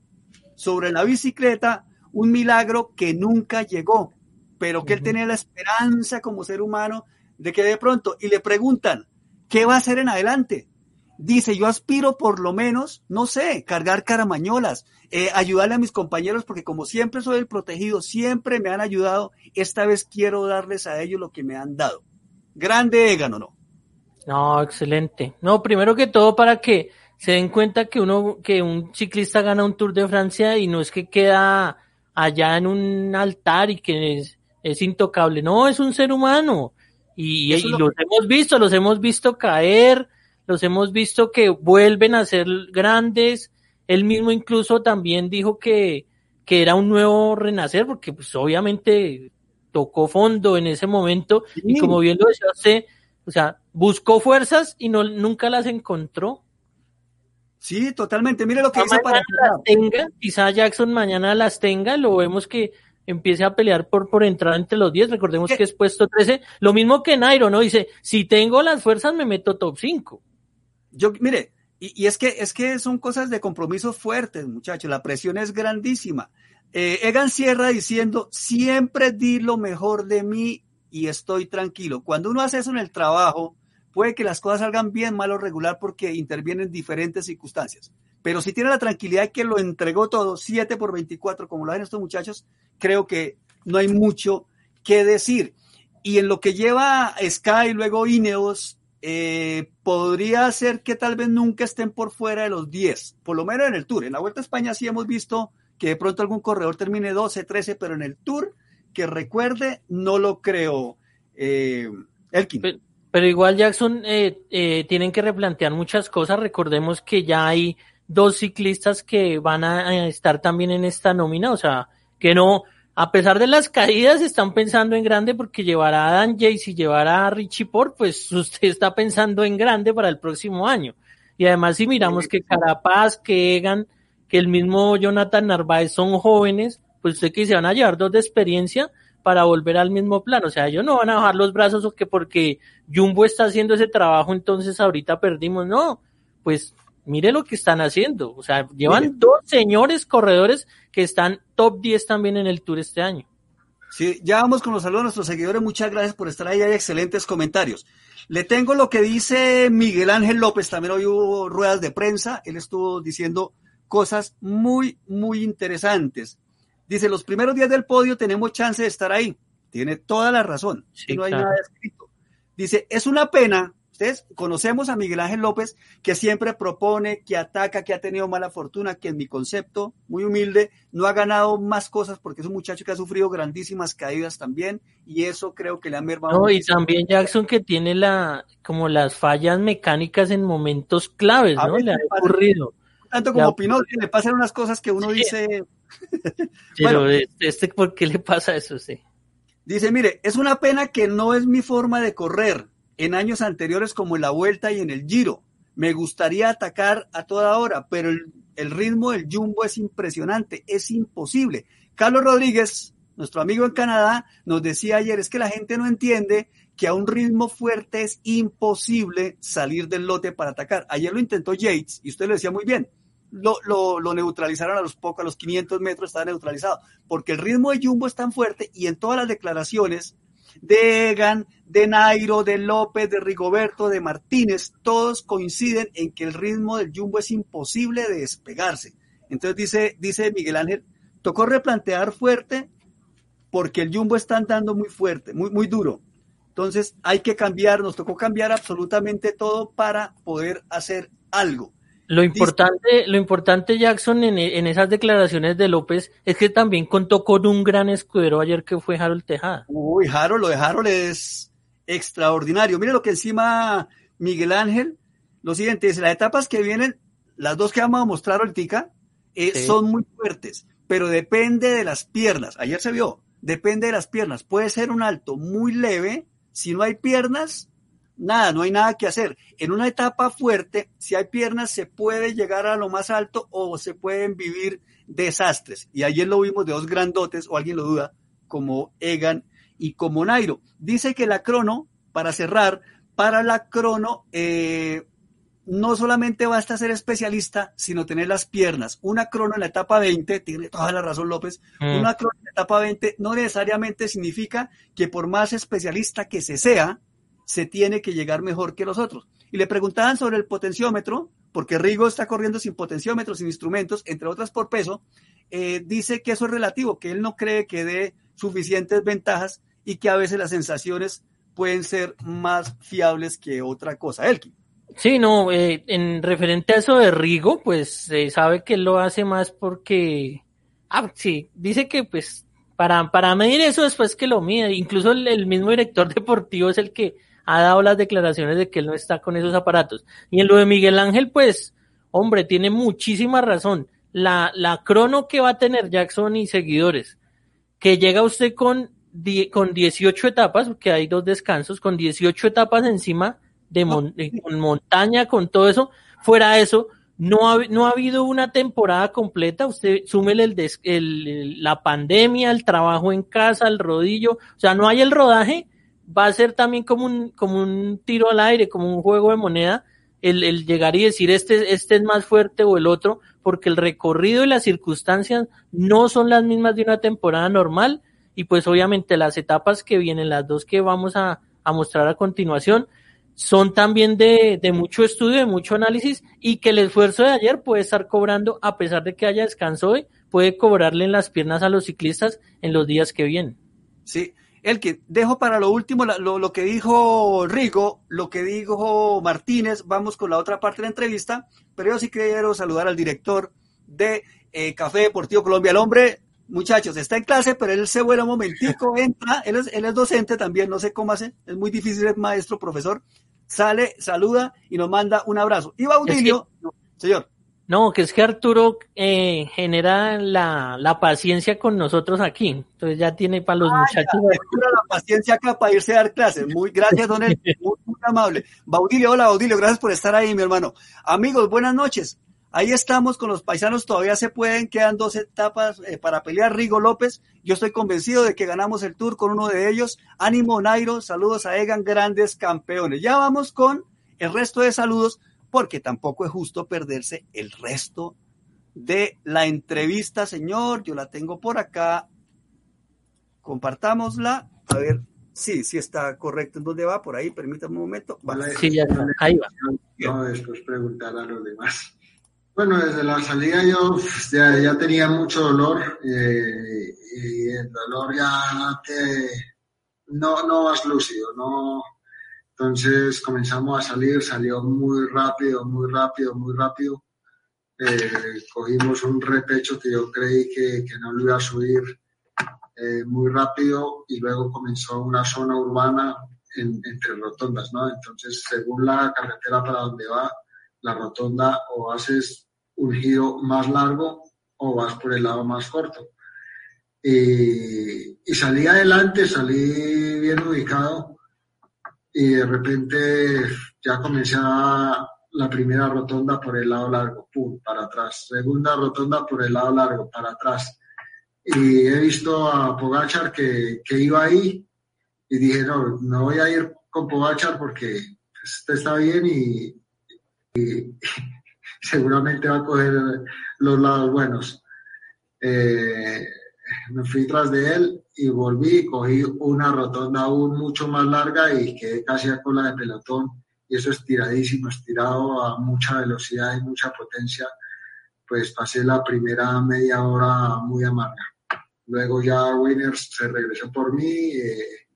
sobre la bicicleta, un milagro que nunca llegó, pero que él tenía la esperanza como ser humano de que de pronto, y le preguntan, ¿qué va a hacer en adelante? Dice, yo aspiro por lo menos, no sé, cargar caramañolas, eh, ayudarle a mis compañeros, porque como siempre soy el protegido, siempre me han ayudado, esta vez quiero darles a ellos lo que me han dado. Grande Egan, ¿o no? No, excelente. No, primero que todo para que se den cuenta que uno, que un ciclista gana un Tour de Francia y no es que queda allá en un altar y que es, es intocable. No, es un ser humano. Y, lo los hemos visto, los hemos visto caer, los hemos visto que vuelven a ser grandes. Él mismo incluso también dijo que, que era un nuevo renacer, porque pues obviamente tocó fondo en ese momento y como bien lo decía usted, o sea, buscó fuerzas y no, nunca las encontró. Sí, totalmente. Mire lo que dice para las tenga, quizá Jackson mañana las tenga, lo vemos que empiece a pelear por, por entrar entre los 10, recordemos ¿Qué? que es puesto 13, lo mismo que Nairo, ¿no? Dice, si tengo las fuerzas me meto top 5. Yo, mire, y, y es que es que son cosas de compromisos fuertes, muchachos. La presión es grandísima. Eh, Egan cierra diciendo, siempre di lo mejor de mí y estoy tranquilo. Cuando uno hace eso en el trabajo, puede que las cosas salgan bien, mal o regular, porque intervienen diferentes circunstancias. Pero si tiene la tranquilidad que lo entregó todo, 7 por 24, como lo hacen estos muchachos, creo que no hay mucho que decir. Y en lo que lleva Sky luego Ineos, eh, podría ser que tal vez nunca estén por fuera de los 10, por lo menos en el Tour. En la Vuelta a España sí hemos visto que de pronto algún corredor termine 12, 13, pero en el Tour, que recuerde, no lo creo. Eh, Elkin. Pero igual Jackson eh, eh, tienen que replantear muchas cosas. Recordemos que ya hay dos ciclistas que van a, estar también en esta nómina, o sea, que no, a pesar de las caídas, están pensando en grande porque llevar a Dan Jace y llevar a Richie Port, pues usted está pensando en grande para el próximo año. Y además si miramos que Carapaz, que Egan, que el mismo Jonathan Narváez son jóvenes, pues usted que se van a llevar dos de experiencia para volver al mismo plano. O sea, ellos no van a bajar los brazos o que porque Jumbo está haciendo ese trabajo, entonces ahorita perdimos. No, pues mire lo que están haciendo. O sea, llevan Mire. dos señores corredores que están top 10 también en el Tour este año. Sí, ya vamos con los saludos a nuestros seguidores. Muchas gracias por estar ahí. Hay excelentes comentarios. Le tengo lo que dice Miguel Ángel López. También hoy hubo ruedas de prensa. Él estuvo diciendo cosas muy, muy interesantes. Dice, los primeros días del podio tenemos chance de estar ahí. Tiene toda la razón. Sí, no hay claro. nada escrito. Dice, es una pena. Ustedes conocemos a Miguel Ángel López, que siempre propone, que ataca, que ha tenido mala fortuna, que en mi concepto, muy humilde, no ha ganado más cosas porque es un muchacho que ha sufrido grandísimas caídas también y eso creo que le ha mermado. No, y también Jackson que tiene la, como las fallas mecánicas en momentos claves, ¿no? Le ha ocurrido. Tanto como. Pinot, que le pasan unas cosas que uno Sí. dice, Pero Bueno. este, este, ¿por qué le pasa eso? Sí. dice, mire, es una pena que no es mi forma de correr en años anteriores como en la Vuelta y en el Giro. Me gustaría atacar a toda hora, pero el, el ritmo del Jumbo es impresionante, es imposible. Carlos Rodríguez nuestro amigo en Canadá, nos decía ayer, es que la gente no entiende que a un ritmo fuerte es imposible salir del lote para atacar. Ayer lo intentó Yates y usted lo decía muy bien. Lo, lo, lo, neutralizaron a los pocos, a los 500 metros estaba neutralizado, porque el ritmo de Jumbo es tan fuerte y en todas las declaraciones de Egan, de Nairo, de López, de Rigoberto, de Martínez, todos coinciden en que el ritmo del Jumbo es imposible de despegarse. Entonces dice, dice Miguel Ángel, tocó replantear fuerte porque el Jumbo está andando muy fuerte, muy, muy duro. Entonces hay que cambiar, nos tocó cambiar absolutamente todo para poder hacer algo. Lo importante, lo importante, Jackson, en, en, esas declaraciones de López es que también contó con un gran escudero ayer que fue Harold Tejada. Uy, Harold, lo de Harold es extraordinario. Mire lo que encima Miguel Ángel, lo siguiente es, las etapas que vienen, las dos que vamos a mostrar ahorita, eh, sí. son muy fuertes, pero depende de las piernas. Ayer se vio, depende de las piernas. Puede ser un alto muy leve, si no hay piernas, nada, no hay nada que hacer. En una etapa fuerte, si hay piernas, se puede llegar a lo más alto o se pueden vivir desastres. Y ayer lo vimos de dos grandotes, o alguien lo duda, como Egan y como Nairo. Dice que la crono, para cerrar, para la crono, eh, no solamente basta ser especialista, sino tener las piernas. Una crono en la etapa 20, tiene toda la razón López, mm. una crono en la etapa 20 no necesariamente significa que por más especialista que se sea, se tiene que llegar mejor que los otros. Y le preguntaban sobre el potenciómetro, porque Rigo está corriendo sin potenciómetro, sin instrumentos, entre otras por peso, eh, dice que eso es relativo, que él no cree que dé suficientes ventajas y que a veces las sensaciones pueden ser más fiables que otra cosa. Elkin. Sí, no, eh, en referente a eso de Rigo, pues sabe que lo hace más porque, ah, sí, dice que pues para, para medir eso después que lo mide, incluso el mismo director deportivo es el que ha dado las declaraciones de que él no está con esos aparatos. Y en lo de Miguel Ángel, pues, hombre, tiene muchísima razón. La, la crono que va a tener Jackson y seguidores, que llega usted con, die, con 18 etapas, que hay dos descansos, con 18 etapas encima de mon, con montaña, con todo eso, fuera de eso, no ha, no ha habido una temporada completa, usted súmele el, des, el, la pandemia, el trabajo en casa, el rodillo, o sea, no hay el rodaje, va a ser también como un, como un tiro al aire, como un juego de moneda, el, el llegar y decir este, este es más fuerte o el otro, porque el recorrido y las circunstancias no son las mismas de una temporada normal, y pues obviamente las etapas que vienen, las dos que vamos a, a mostrar a continuación, son también de, de, mucho estudio, de mucho análisis y que el esfuerzo de ayer puede estar cobrando, a pesar de que haya descanso hoy, puede cobrarle en las piernas a los ciclistas en los días que vienen. Sí, el que dejo para lo último lo, lo, que dijo Rigo, lo que dijo Martínez, vamos con la otra parte de la entrevista, pero yo sí quiero saludar al director de eh, Café Deportivo Colombia, el hombre muchachos, está en clase, pero él se vuela un momentico, entra, él es, él es docente también, no sé cómo hace, es muy difícil ser maestro, profesor, sale, saluda y nos manda un abrazo. Y Baudilio, es que, señor. No, que es que Arturo eh, genera la, la, paciencia con nosotros aquí, entonces ya tiene para los muchachos. Ya, la paciencia acá para irse a dar clases. Muy gracias, don El, muy, muy amable. Baudilio, hola Baudilio, gracias por estar ahí, mi hermano. Amigos, buenas noches. Ahí estamos con los paisanos, todavía se pueden, quedan dos etapas eh, para pelear. Rigo López, yo estoy convencido de que ganamos el tour con uno de ellos. Ánimo Nairo, saludos a Egan, grandes campeones. Ya vamos con el resto de saludos, porque tampoco es justo perderse el resto de la entrevista, señor. Yo la tengo por acá. Compartámosla. A ver, sí, sí está correcto. ¿En dónde va? Por ahí, permítame un momento. Vale. Sí, ya, ahí va. No, después preguntar a los demás. Bueno, desde la salida yo pues, ya, ya tenía mucho dolor eh, y el dolor ya te, no, no vas lúcido, no. Entonces comenzamos a salir, salió muy rápido, muy rápido, muy rápido. Eh, cogimos un repecho que yo creí que, no lo iba a subir eh, muy rápido y luego comenzó una zona urbana en, entre rotondas, ¿no? Entonces, según la carretera para donde va, la rotonda o haces un giro más largo o vas por el lado más corto. Y salí adelante, salí bien ubicado y de repente ya comencé a la primera rotonda por el lado largo, pum, para atrás. Segunda rotonda por el lado largo, para atrás. y he visto a Pogachar que, que iba ahí y dije, no, no voy a ir con Pogachar porque este está bien y, y seguramente va a coger los lados buenos. Eh, me fui tras de él y volví, cogí una rotonda aún mucho más larga y quedé casi a cola de pelotón. Y eso estiradísimo, estirado a mucha velocidad y mucha potencia. Pues pasé la primera media hora muy amarga. Luego ya Winners se regresó por mí, eh,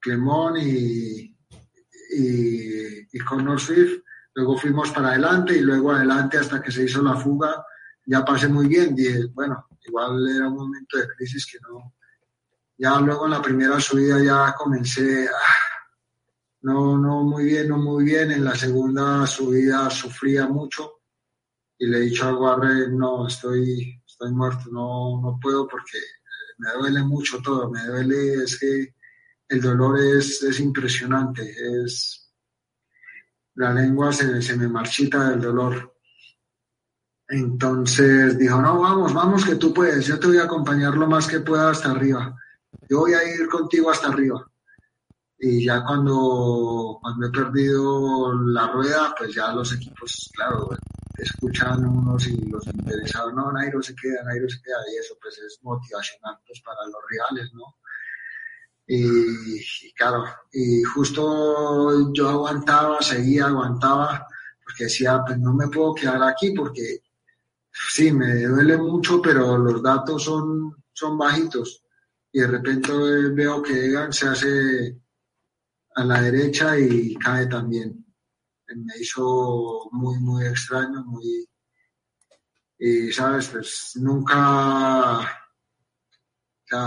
Clemón y, y, y Connor Swift. Luego fuimos para adelante y luego adelante hasta que se hizo la fuga. Ya pasé muy bien. Dije, bueno, igual era un momento de crisis que no. Ya luego en la primera subida ya comencé, ah, no, no muy bien, no muy bien. En la segunda subida sufría mucho y le he dicho a Guarre, no, estoy, estoy muerto, no, no puedo porque me duele mucho todo, me duele, es que el dolor es, es impresionante, es, la lengua se, se me marchita del dolor. Entonces dijo, no, vamos, vamos que tú puedes, yo te voy a acompañar lo más que pueda hasta arriba. Yo voy a ir contigo hasta arriba. Y ya cuando, cuando he perdido la rueda, pues ya los equipos, claro, escuchan unos y los interesados, no, Nairo se queda, Nairo se queda, y eso pues es motivacional pues para los reales, ¿no? Y, y claro, y justo yo aguantaba, seguía, aguantaba, porque decía, pues no me puedo quedar aquí porque sí, me duele mucho, pero los datos son, son bajitos. Y de repente veo que Egan se hace a la derecha y cae también. Me hizo muy, muy extraño, muy... Y, ¿sabes? Pues nunca...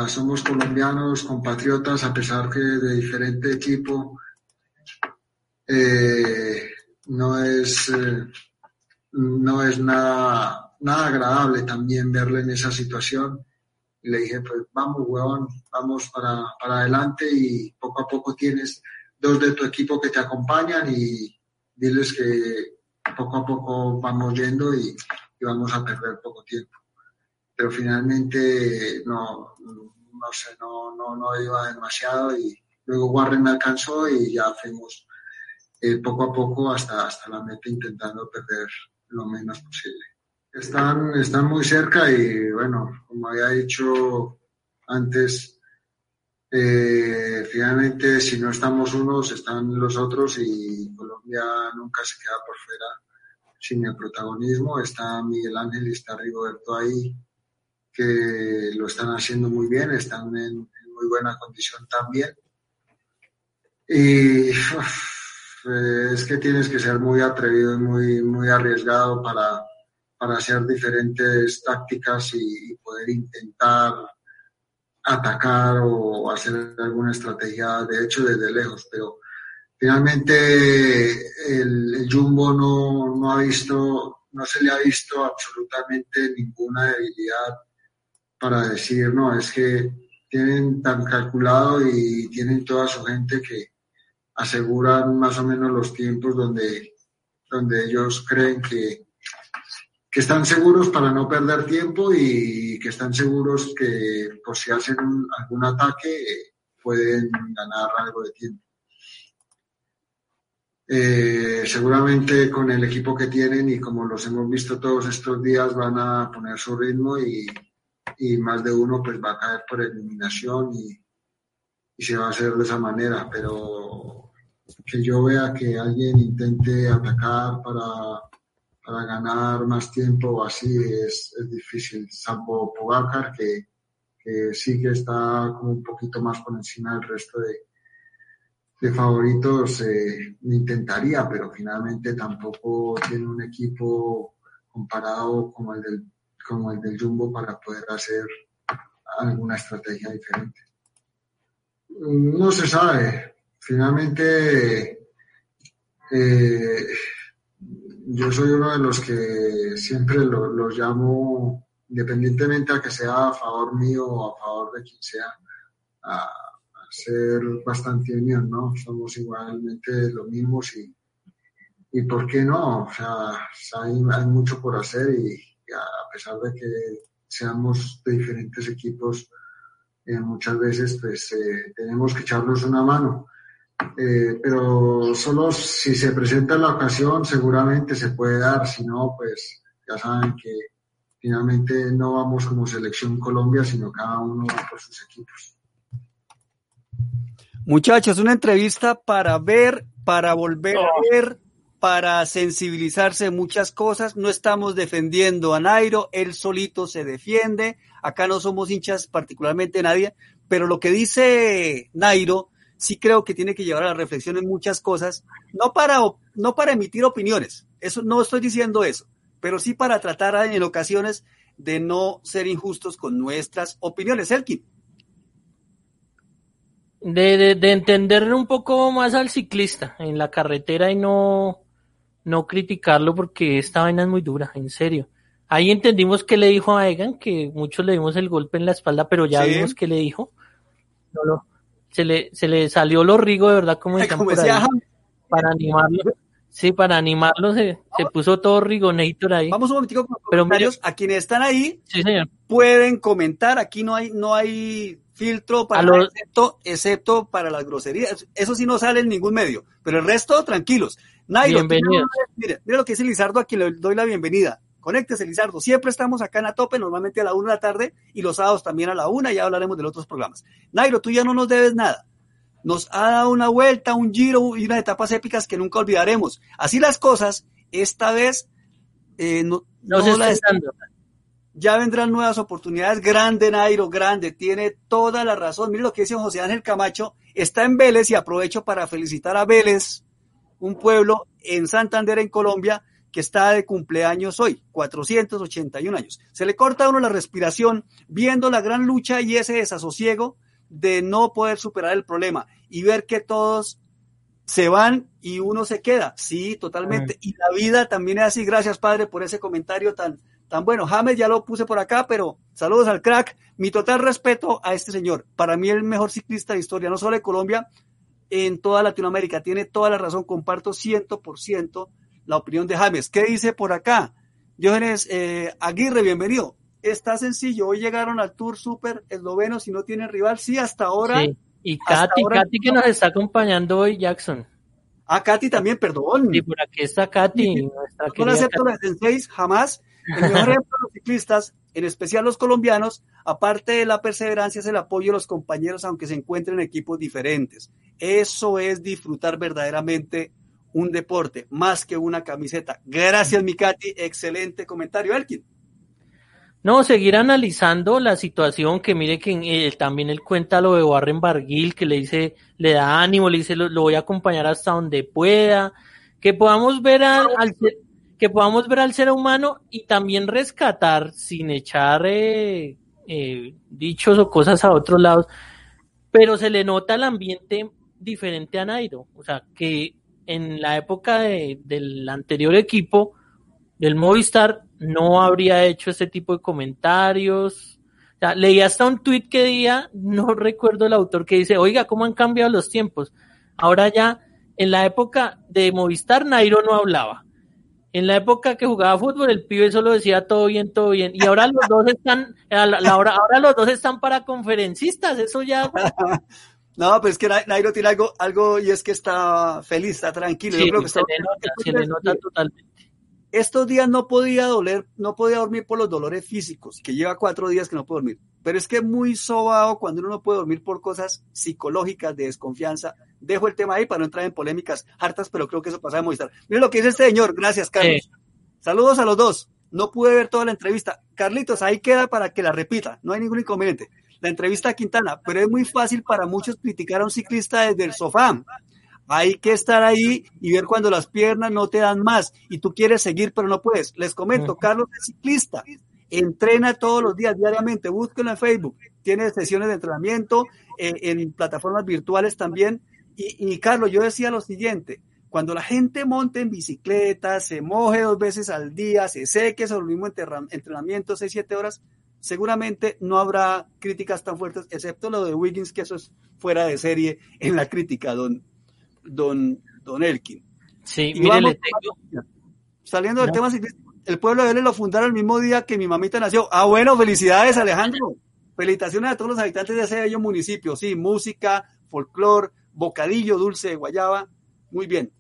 Somos colombianos, compatriotas, a pesar que de diferente equipo, eh, no es... Eh, no es nada nada agradable también verle en esa situación. Y le dije, pues vamos, huevón, vamos para, para adelante y poco a poco tienes dos de tu equipo que te acompañan y diles que poco a poco vamos yendo y, vamos a perder poco tiempo. Pero finalmente no, no sé, no, no, no iba demasiado y luego Warren me alcanzó y ya fuimos eh, poco a poco hasta, hasta la meta intentando perder lo menos posible. Están, están muy cerca y bueno, como había dicho antes, eh, finalmente si no estamos unos, están los otros y Colombia nunca se queda por fuera sin el protagonismo. Está Miguel Ángel y está Rigoberto ahí, que lo están haciendo muy bien, están en, en muy buena condición también. Y uf, es que tienes que ser muy atrevido y muy, muy arriesgado para para hacer diferentes tácticas y, poder intentar atacar o hacer alguna estrategia, de hecho, desde lejos. Pero finalmente el, el Jumbo no, no, ha visto, no se le ha visto absolutamente ninguna debilidad para decir, no, es que tienen tan calculado y tienen toda su gente que aseguran más o menos los tiempos donde, donde ellos creen que, que están seguros para no perder tiempo y que están seguros que por si hacen algún ataque pueden ganar algo de tiempo. Eh, seguramente con el equipo que tienen y como los hemos visto todos estos días van a poner su ritmo y, y más de uno pues va a caer por eliminación y, y se va a hacer de esa manera, pero que yo vea que alguien intente atacar para para ganar más tiempo así es, es difícil, salvo Pogacar, que, sí que está como un poquito más por encima del resto de, favoritos, eh, intentaría, pero finalmente tampoco tiene un equipo comparado como el del, como el del Jumbo para poder hacer alguna estrategia diferente. No se sabe. Finalmente, eh, yo soy uno de los que siempre los lo llamo, independientemente a que sea a favor mío o a favor de quien sea, a, ser bastante unión, ¿no? Somos igualmente lo mismos y, y ¿por qué no? O sea, hay, hay mucho por hacer y, y a pesar de que seamos de diferentes equipos, eh, muchas veces pues eh, tenemos que echarnos una mano. Eh, pero solo si se presenta la ocasión seguramente se puede dar, si no pues ya saben que finalmente no vamos como selección Colombia, sino cada uno va por sus equipos. Muchachos, una entrevista para ver, para volver a ver, para sensibilizarse de muchas cosas. No estamos defendiendo a Nairo, él solito se defiende. Acá no somos hinchas particularmente nadie, pero lo que dice Nairo sí creo que tiene que llevar a la reflexión en muchas cosas, no para, no para emitir opiniones, eso no estoy diciendo eso, pero sí para tratar en ocasiones de no ser injustos con nuestras opiniones. Elkin. De, de, de entender un poco más al ciclista en la carretera y no, no criticarlo porque esta vaina es muy dura, en serio. Ahí entendimos que le dijo a Egan, que muchos le dimos el golpe en la espalda, pero ya sí. vimos que le dijo. No lo, se le, se le salió lo rigo de verdad, como, como decía, para animarlo. Sí, para animarlo se, se puso todo rigonator ahí. Vamos un momentico con los comentarios. A quienes están ahí sí, señor. pueden comentar. Aquí no hay, no hay filtro para los... excepto, excepto para las groserías. Eso sí no sale en ningún medio. Pero el resto, tranquilos. Nairo, Bienvenidos. Mire, mire lo que dice Lizardo, a quien le doy la bienvenida. Conéctese, Lizardo. Siempre estamos acá en la tope, normalmente a la una de la tarde y los sábados también a la una. Ya hablaremos de los otros programas. Nairo, tú ya no nos debes nada nos ha dado una vuelta, un giro y unas etapas épicas que nunca olvidaremos. Así las cosas, esta vez eh, no, no, no ya vendrán nuevas oportunidades. Grande, Nairo, grande, tiene toda la razón. Mire lo que dice José Ángel Camacho, está en Vélez y aprovecho para felicitar a Vélez, un pueblo en Santander, en Colombia, que está de cumpleaños hoy, 481 años. Se le corta a uno la respiración viendo la gran lucha y ese desasosiego de no poder superar el problema y ver que todos se van y uno se queda. Sí, totalmente. Y la vida también es así. Gracias, padre, por ese comentario tan, tan bueno. James ya lo puse por acá, pero saludos al crack. Mi total respeto a este señor. Para mí el mejor ciclista de historia, no solo de Colombia, en toda Latinoamérica. Tiene toda la razón. Comparto ciento por ciento la opinión de James. ¿Qué dice por acá? Jóvenes eh, Aguirre, bienvenido está sencillo. Hoy llegaron al Tour Super esloveno si no tienen rival. Sí, hasta ahora. Sí. Y Katy, ahora, Katy que nos está acompañando hoy, Jackson. Ah, Katy también, perdón. Sí, por aquí está Katy. Sí, no acepto la seis, jamás. El mejor ejemplo de los ciclistas, en especial los colombianos, aparte de la perseverancia, es el apoyo de los compañeros, aunque se encuentren en equipos diferentes. Eso es disfrutar verdaderamente un deporte, más que una camiseta. Gracias, mi Katy. Excelente comentario, Elkin. No, seguir analizando la situación, que mire que también él cuenta lo de Warren Barguil, que le dice, le da ánimo, le dice, lo, voy a acompañar hasta donde pueda, que podamos ver al, al que podamos ver al ser humano y también rescatar sin echar eh, eh, dichos o cosas a otros lados, pero se le nota el ambiente diferente a Nairo, o sea, que en la época de, del anterior equipo, del Movistar, no habría hecho este tipo de comentarios. O leí hasta un tweet que día, no recuerdo el autor, que dice, oiga, ¿cómo han cambiado los tiempos? Ahora ya, en la época de Movistar, Nairo no hablaba. En la época que jugaba fútbol, el pibe solo decía todo bien, todo bien. Y ahora los dos están, ahora los dos están para conferencistas, eso ya. No, pues es que Nairo tiene algo, algo y es que está feliz, está tranquilo. Sí, Yo creo que se, está... le nota, se le nota totalmente estos días no podía doler, no podía dormir por los dolores físicos, que lleva cuatro días que no puedo dormir. Pero es que es muy sobado cuando uno no puede dormir por cosas psicológicas de desconfianza. Dejo el tema ahí para no entrar en polémicas hartas, pero creo que eso pasa de Movistar. Miren lo que dice este señor. Gracias, Carlos. Sí. Saludos a los dos. No pude ver toda la entrevista. Carlitos, ahí queda para que la repita. No hay ningún inconveniente. La entrevista a Quintana, pero es muy fácil para muchos criticar a un ciclista desde el sofá. Hay que estar ahí y ver cuando las piernas no te dan más y tú quieres seguir pero no puedes. Les comento, Carlos es ciclista, entrena todos los días, diariamente, búsquenlo en Facebook, tiene sesiones de entrenamiento eh, en plataformas virtuales también. Y, y, Carlos, yo decía lo siguiente, cuando la gente monte en bicicleta, se moje dos veces al día, se seque sobre el mismo entrenamiento, seis, siete horas, seguramente no habrá críticas tan fuertes, excepto lo de Wiggins, que eso es fuera de serie en la crítica, don, don, don Elkin. Sí, y mire, tengo... Saliendo del no. tema ciclístico, el pueblo de Vélez lo fundaron el mismo día que mi mamita nació. Ah, bueno, felicidades, Alejandro. Felicitaciones a todos los habitantes de ese bello municipio. Sí, música, folclor, bocadillo, dulce de guayaba. Muy bien.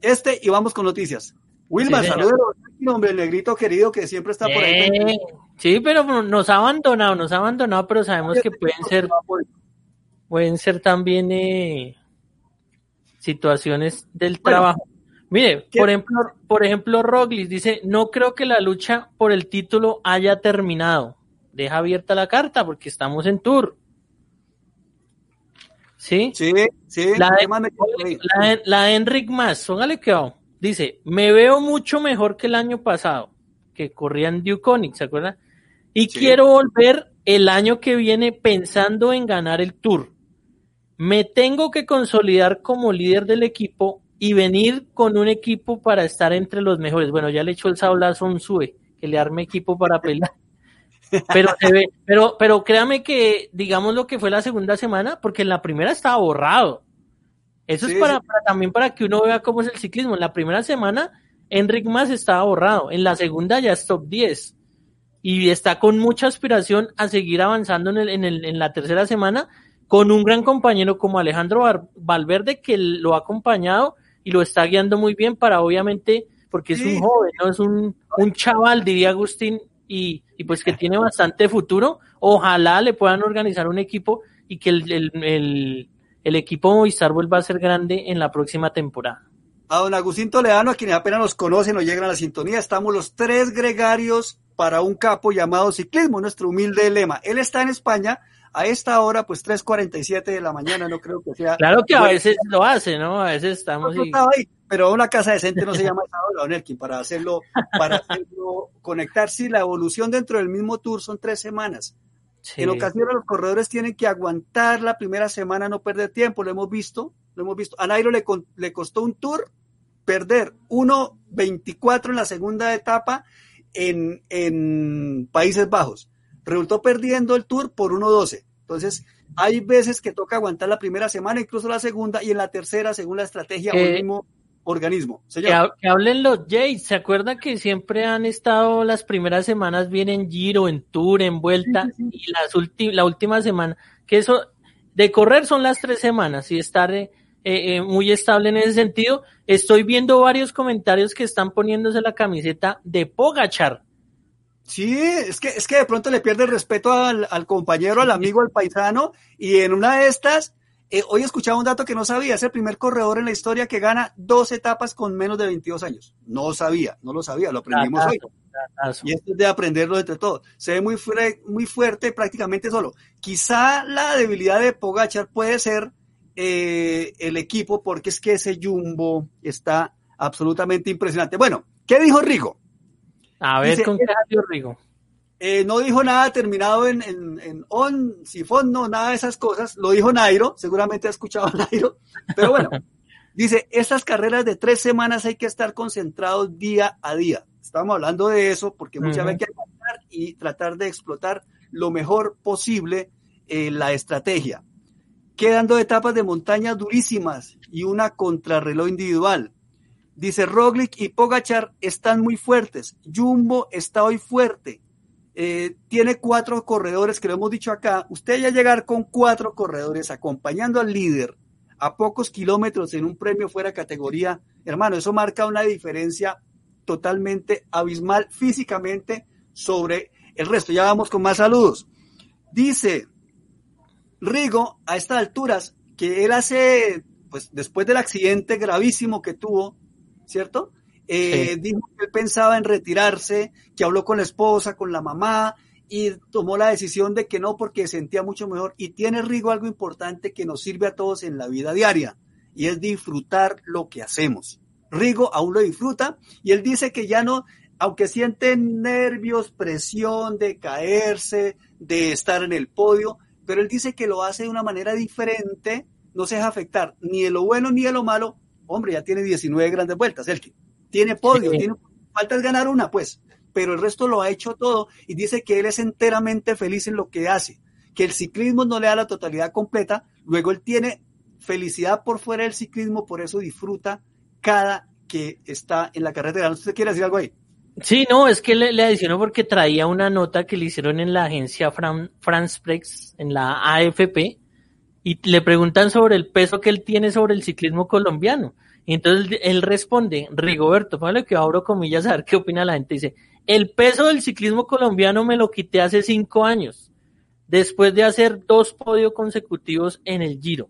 Este, y vamos con noticias. Wilma, Sí, saludos, hombre, el negrito querido que siempre está por ahí. Eh, sí, pero nos ha abandonado, nos ha abandonado, pero sabemos que pueden ser, pueden ser también eh, situaciones del Bueno, trabajo. Mire, ¿qué- por ejemplo, por ejemplo, Roglis dice, no creo que la lucha por el título haya terminado. Deja abierta la carta porque estamos en tour. ¿Sí? Sí, sí. La ¿qué de, la, de- la de Enric Más, póngale que va. Dice, me veo mucho mejor que el año pasado, que corría en Duconic, ¿se acuerdan? Y Sí. quiero volver el año que viene pensando en ganar el Tour. Me tengo que consolidar como líder del equipo y venir con un equipo para estar entre los mejores. Bueno, ya le echó el sablazo a un sube, que le arme equipo para pelear. Pero se ve, pero, pero créame que, digamos lo que fue la segunda semana, porque en la primera estaba borrado. Eso Sí, es para, sí. para- también para que uno vea cómo es el ciclismo. En la primera semana, Enric Mas estaba borrado. En la segunda ya es top 10. Y está con mucha aspiración a seguir avanzando en, el, en, el, en la tercera semana con un gran compañero como Alejandro Valverde que lo ha acompañado y lo está guiando muy bien para obviamente, porque es Sí. un joven, no es un, un chaval, diría Agustín, y, y pues que tiene bastante futuro. Ojalá le puedan organizar un equipo y que el, el, el, el equipo Movistar vuelva a ser grande en la próxima temporada. A don Agustín Toledano, a quienes apenas nos conocen o llegan a la sintonía, estamos los tres gregarios para un capo llamado ciclismo, nuestro humilde lema. Él está en España, a esta hora, pues 3.47 de la mañana, no creo que sea. Claro que a veces lo hace, ¿no? A veces estamos no ahí, pero una casa decente no se llama esa hora, don Elkin, para hacerlo, para hacerlo conectar. Sí, la evolución dentro del mismo tour son tres semanas. Sí. En ocasiones los corredores tienen que aguantar la primera semana, no perder tiempo, lo hemos visto, lo hemos visto. A Nairo le, con- le costó un tour perder 1.24 en la segunda etapa en, en Países Bajos. Resultó perdiendo el tour por 1.12. Entonces, hay veces que toca aguantar la primera semana, incluso la segunda, y en la tercera, según la estrategia o el Eh, mismo organismo. Que, Señor, ha- que hablen los Jays, ¿se acuerda que siempre han estado las primeras semanas bien en Giro, en Tour, en Vuelta, y las la última semana, que eso, de correr son las tres semanas y estar eh, eh, muy estable en ese sentido. Estoy viendo varios comentarios que están poniéndose la camiseta de Pogachar. Sí, es que, es que de pronto le pierde el respeto al, al compañero, al amigo, al paisano, y en una de estas, eh, hoy escuchaba un dato que no sabía, es el primer corredor en la historia que gana dos etapas con menos de 22 años. No sabía, no lo sabía, lo aprendimos hoy. Y esto es de aprenderlo entre todos. Se ve muy, muy fuerte prácticamente solo. Quizá la debilidad de Pogachar puede ser eh, el equipo, porque es que ese Jumbo está absolutamente impresionante. Bueno, ¿qué dijo Rigo? A ver Dice- con qué Rigo. Eh, no dijo nada terminado en, en, en on, sifón, no, nada de esas cosas. Lo dijo Nairo, seguramente ha escuchado a Nairo. Pero bueno, dice, estas carreras de tres semanas hay que estar concentrados día a día. Estamos hablando de eso porque muchas veces hay que y tratar de explotar lo mejor posible eh, la estrategia. Quedando etapas de montaña durísimas y una contrarreloj individual. Dice Roglic y Pogachar están muy fuertes. Jumbo está hoy fuerte. Eh, tiene cuatro corredores que lo hemos dicho acá. Usted ya llegar con cuatro corredores acompañando al líder a pocos kilómetros en un premio fuera categoría, hermano, eso marca una diferencia totalmente abismal físicamente sobre el resto. Ya vamos con más saludos. Dice Rigo a estas alturas que él hace, pues después del accidente gravísimo que tuvo, ¿cierto? Eh, Sí. Dijo que él pensaba en retirarse, que habló con la esposa, con la mamá y tomó la decisión de que no porque sentía mucho mejor. Y tiene Rigo algo importante que nos sirve a todos en la vida diaria y es disfrutar lo que hacemos. Rigo aún lo disfruta y él dice que ya no, aunque siente nervios, presión de caerse, de estar en el podio, pero él dice que lo hace de una manera diferente, no se deja afectar ni de lo bueno ni de lo malo. Hombre, ya tiene 19 grandes vueltas, el que tiene podio, Sí. tiene, falta es ganar una, pues, pero el resto lo ha hecho todo y dice que él es enteramente feliz en lo que hace, que el ciclismo no le da la totalidad completa, luego él tiene felicidad por fuera del ciclismo, por eso disfruta cada que está en la carretera. ¿Usted quiere decir algo ahí? Sí, no, es que le, le adicionó porque traía una nota que le hicieron en la agencia Fran, France Press, en la AFP, y le preguntan sobre el peso que él tiene sobre el ciclismo colombiano. Y entonces él responde, Rigoberto, póngale que abro comillas a ver qué opina la gente. Dice, el peso del ciclismo colombiano me lo quité hace cinco años, después de hacer dos podios consecutivos en el Giro.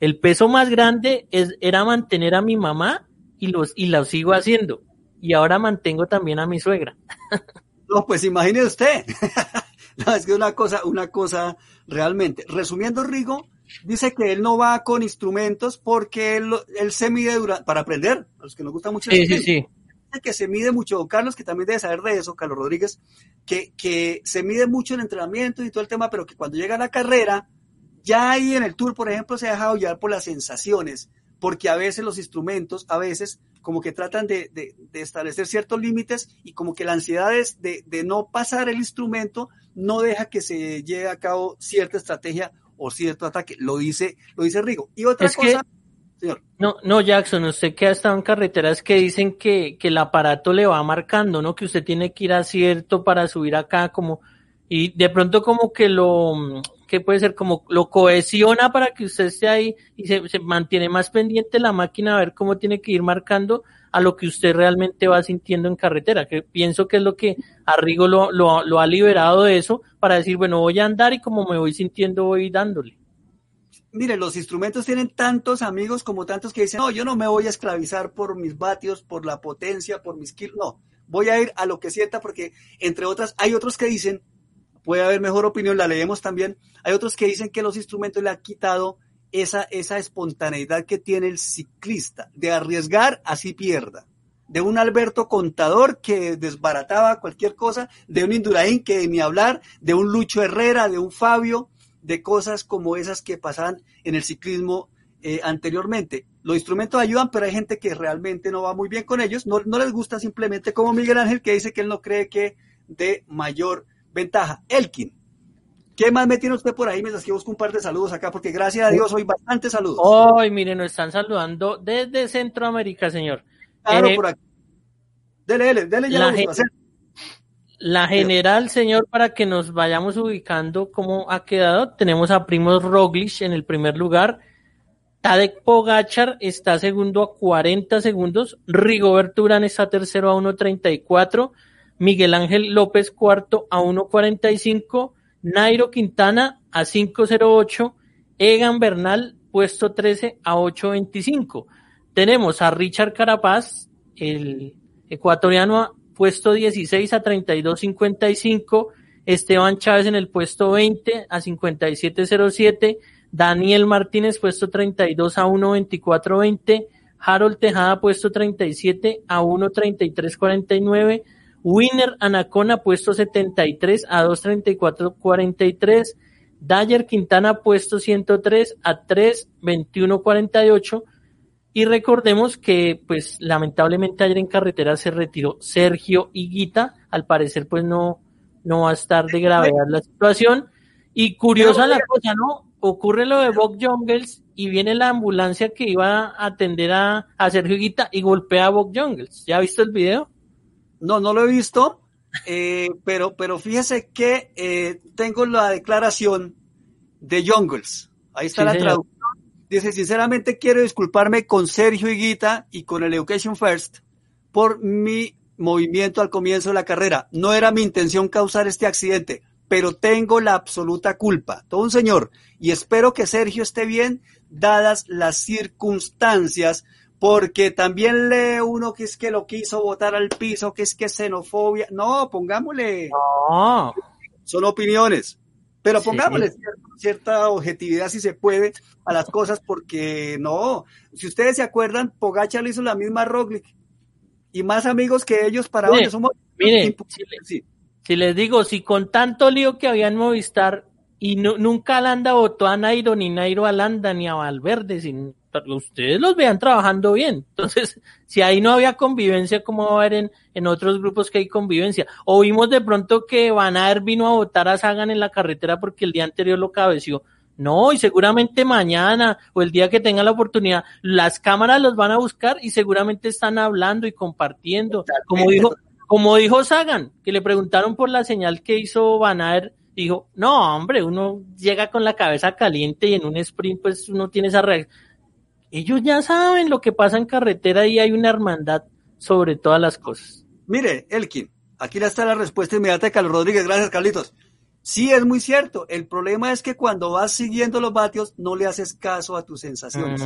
El peso más grande es, era mantener a mi mamá y, los, y lo sigo haciendo. Y ahora mantengo también a mi suegra. No, pues imagine usted. no, es que una cosa, una cosa realmente. Resumiendo, Rigo, dice que él no va con instrumentos porque él, él se mide para aprender, a los que nos gusta mucho. Sí, sí, sí. Que se mide mucho, Carlos, que también debe saber de eso, Carlos Rodríguez, que, que se mide mucho en entrenamiento y todo el tema, pero que cuando llega a la carrera, ya ahí en el tour, por ejemplo, se ha dejado llevar por las sensaciones, porque a veces los instrumentos, a veces como que tratan de, de, de establecer ciertos límites y como que la ansiedad es de, de no pasar el instrumento no deja que se lleve a cabo cierta estrategia o cierto ataque. Lo dice, lo dice Rigo. Y otra Es cosa, que- señor. No, no, Jackson, usted que ha estado en carreteras que dicen que, que el aparato le va marcando, ¿no? Que usted tiene que ir a cierto para subir acá, como, y de pronto como que lo, que puede ser como lo cohesiona para que usted esté ahí y se, se mantiene más pendiente la máquina a ver cómo tiene que ir marcando a lo que usted realmente va sintiendo en carretera, que pienso que es lo que Arrigo lo, lo, lo ha liberado de eso para decir, bueno, voy a andar y como me voy sintiendo voy dándole. Mire, los instrumentos tienen tantos amigos como tantos que dicen, no, yo no me voy a esclavizar por mis vatios, por la potencia, por mis kilos, no, voy a ir a lo que sienta porque, entre otras, hay otros que dicen, puede haber mejor opinión, la leemos también, hay otros que dicen que los instrumentos le han quitado esa, esa espontaneidad que tiene el ciclista, de arriesgar así pierda. De un Alberto Contador que desbarataba cualquier cosa, de un Indurain que ni hablar, de un Lucho Herrera, de un Fabio, de cosas como esas que pasaban en el ciclismo eh, anteriormente. Los instrumentos ayudan, pero hay gente que realmente no va muy bien con ellos, no, no les gusta simplemente, como Miguel Ángel, que dice que él no cree que de mayor ventaja. Elkin, ¿qué más me tiene usted por ahí mientras que busco un par de saludos acá? Porque gracias a Dios hoy bastantes saludos. Hoy, mire, nos están saludando desde Centroamérica, señor. Claro, eh, por aquí. Dele, dele, dele ya la general, señor, para que nos vayamos ubicando cómo ha quedado, tenemos a Primos Roglic en el primer lugar, Tadek Pogachar está segundo a 40 segundos, Rigoberto Urán está tercero a 1.34, Miguel Ángel López cuarto a 1.45, Nairo Quintana a 5.08, Egan Bernal puesto 13 a 8.25. Tenemos a Richard Carapaz, el ecuatoriano puesto 16 a 32.55, Esteban Chávez en el puesto 20 a 57.07, Daniel Martínez puesto 32 a 1.24.20, Harold Tejada puesto 37 a 1.33.49, Winner Anacona puesto 73 a 2.34.43, Dyer Quintana puesto 103 a 3.21.48, y recordemos que, pues, lamentablemente ayer en carretera se retiró Sergio Higuita. Al parecer, pues, no, no va a estar de gravedad la situación. Y curiosa la cosa, ¿no? Ocurre lo de Bob Jungles y viene la ambulancia que iba a atender a, Sergio Higuita y golpea a Bob Jungles. ¿Ya ha visto el video? No, no lo he visto, eh, pero, pero fíjese que eh, tengo la declaración de Jungles. Ahí está Sí, la señor. traducción. Dice, sinceramente quiero disculparme con Sergio Higuita y con el Education First por mi movimiento al comienzo de la carrera. No era mi intención causar este accidente, pero tengo la absoluta culpa. Todo un señor. Y espero que Sergio esté bien, dadas las circunstancias, porque también lee uno que es que lo quiso botar al piso, que es que xenofobia. No, pongámosle, No. son opiniones, pero pongámosle cier- cierta objetividad si se puede a las cosas, porque no, si ustedes se acuerdan, Pogacha le hizo la misma a Roglic y más amigos que ellos para Mire, somos. mire, si le- sí. Si les digo, si con tanto lío que había en Movistar y nu- nunca Landa votó a Nairo, ni Nairo a Landa, ni a Valverde, sin, ustedes los vean trabajando bien. Entonces, si ahí no había convivencia, ¿cómo va a haber en, en otros grupos que hay convivencia? O vimos de pronto que Van vino a votar a Sagan en la carretera porque el día anterior lo cabeció. No, y seguramente mañana o el día que tenga la oportunidad, las cámaras los van a buscar y seguramente están hablando y compartiendo. Como dijo, como dijo Sagan, que le preguntaron por la señal que hizo Van dijo, no, hombre, uno llega con la cabeza caliente y en un sprint pues uno tiene esa reacción. Ellos ya saben lo que pasa en carretera y hay una hermandad sobre todas las cosas. Mire, Elkin, aquí está la respuesta inmediata de Carlos Rodríguez. Gracias, Carlitos. Sí, es muy cierto. El problema es que cuando vas siguiendo los vatios, no le haces caso a tus sensaciones.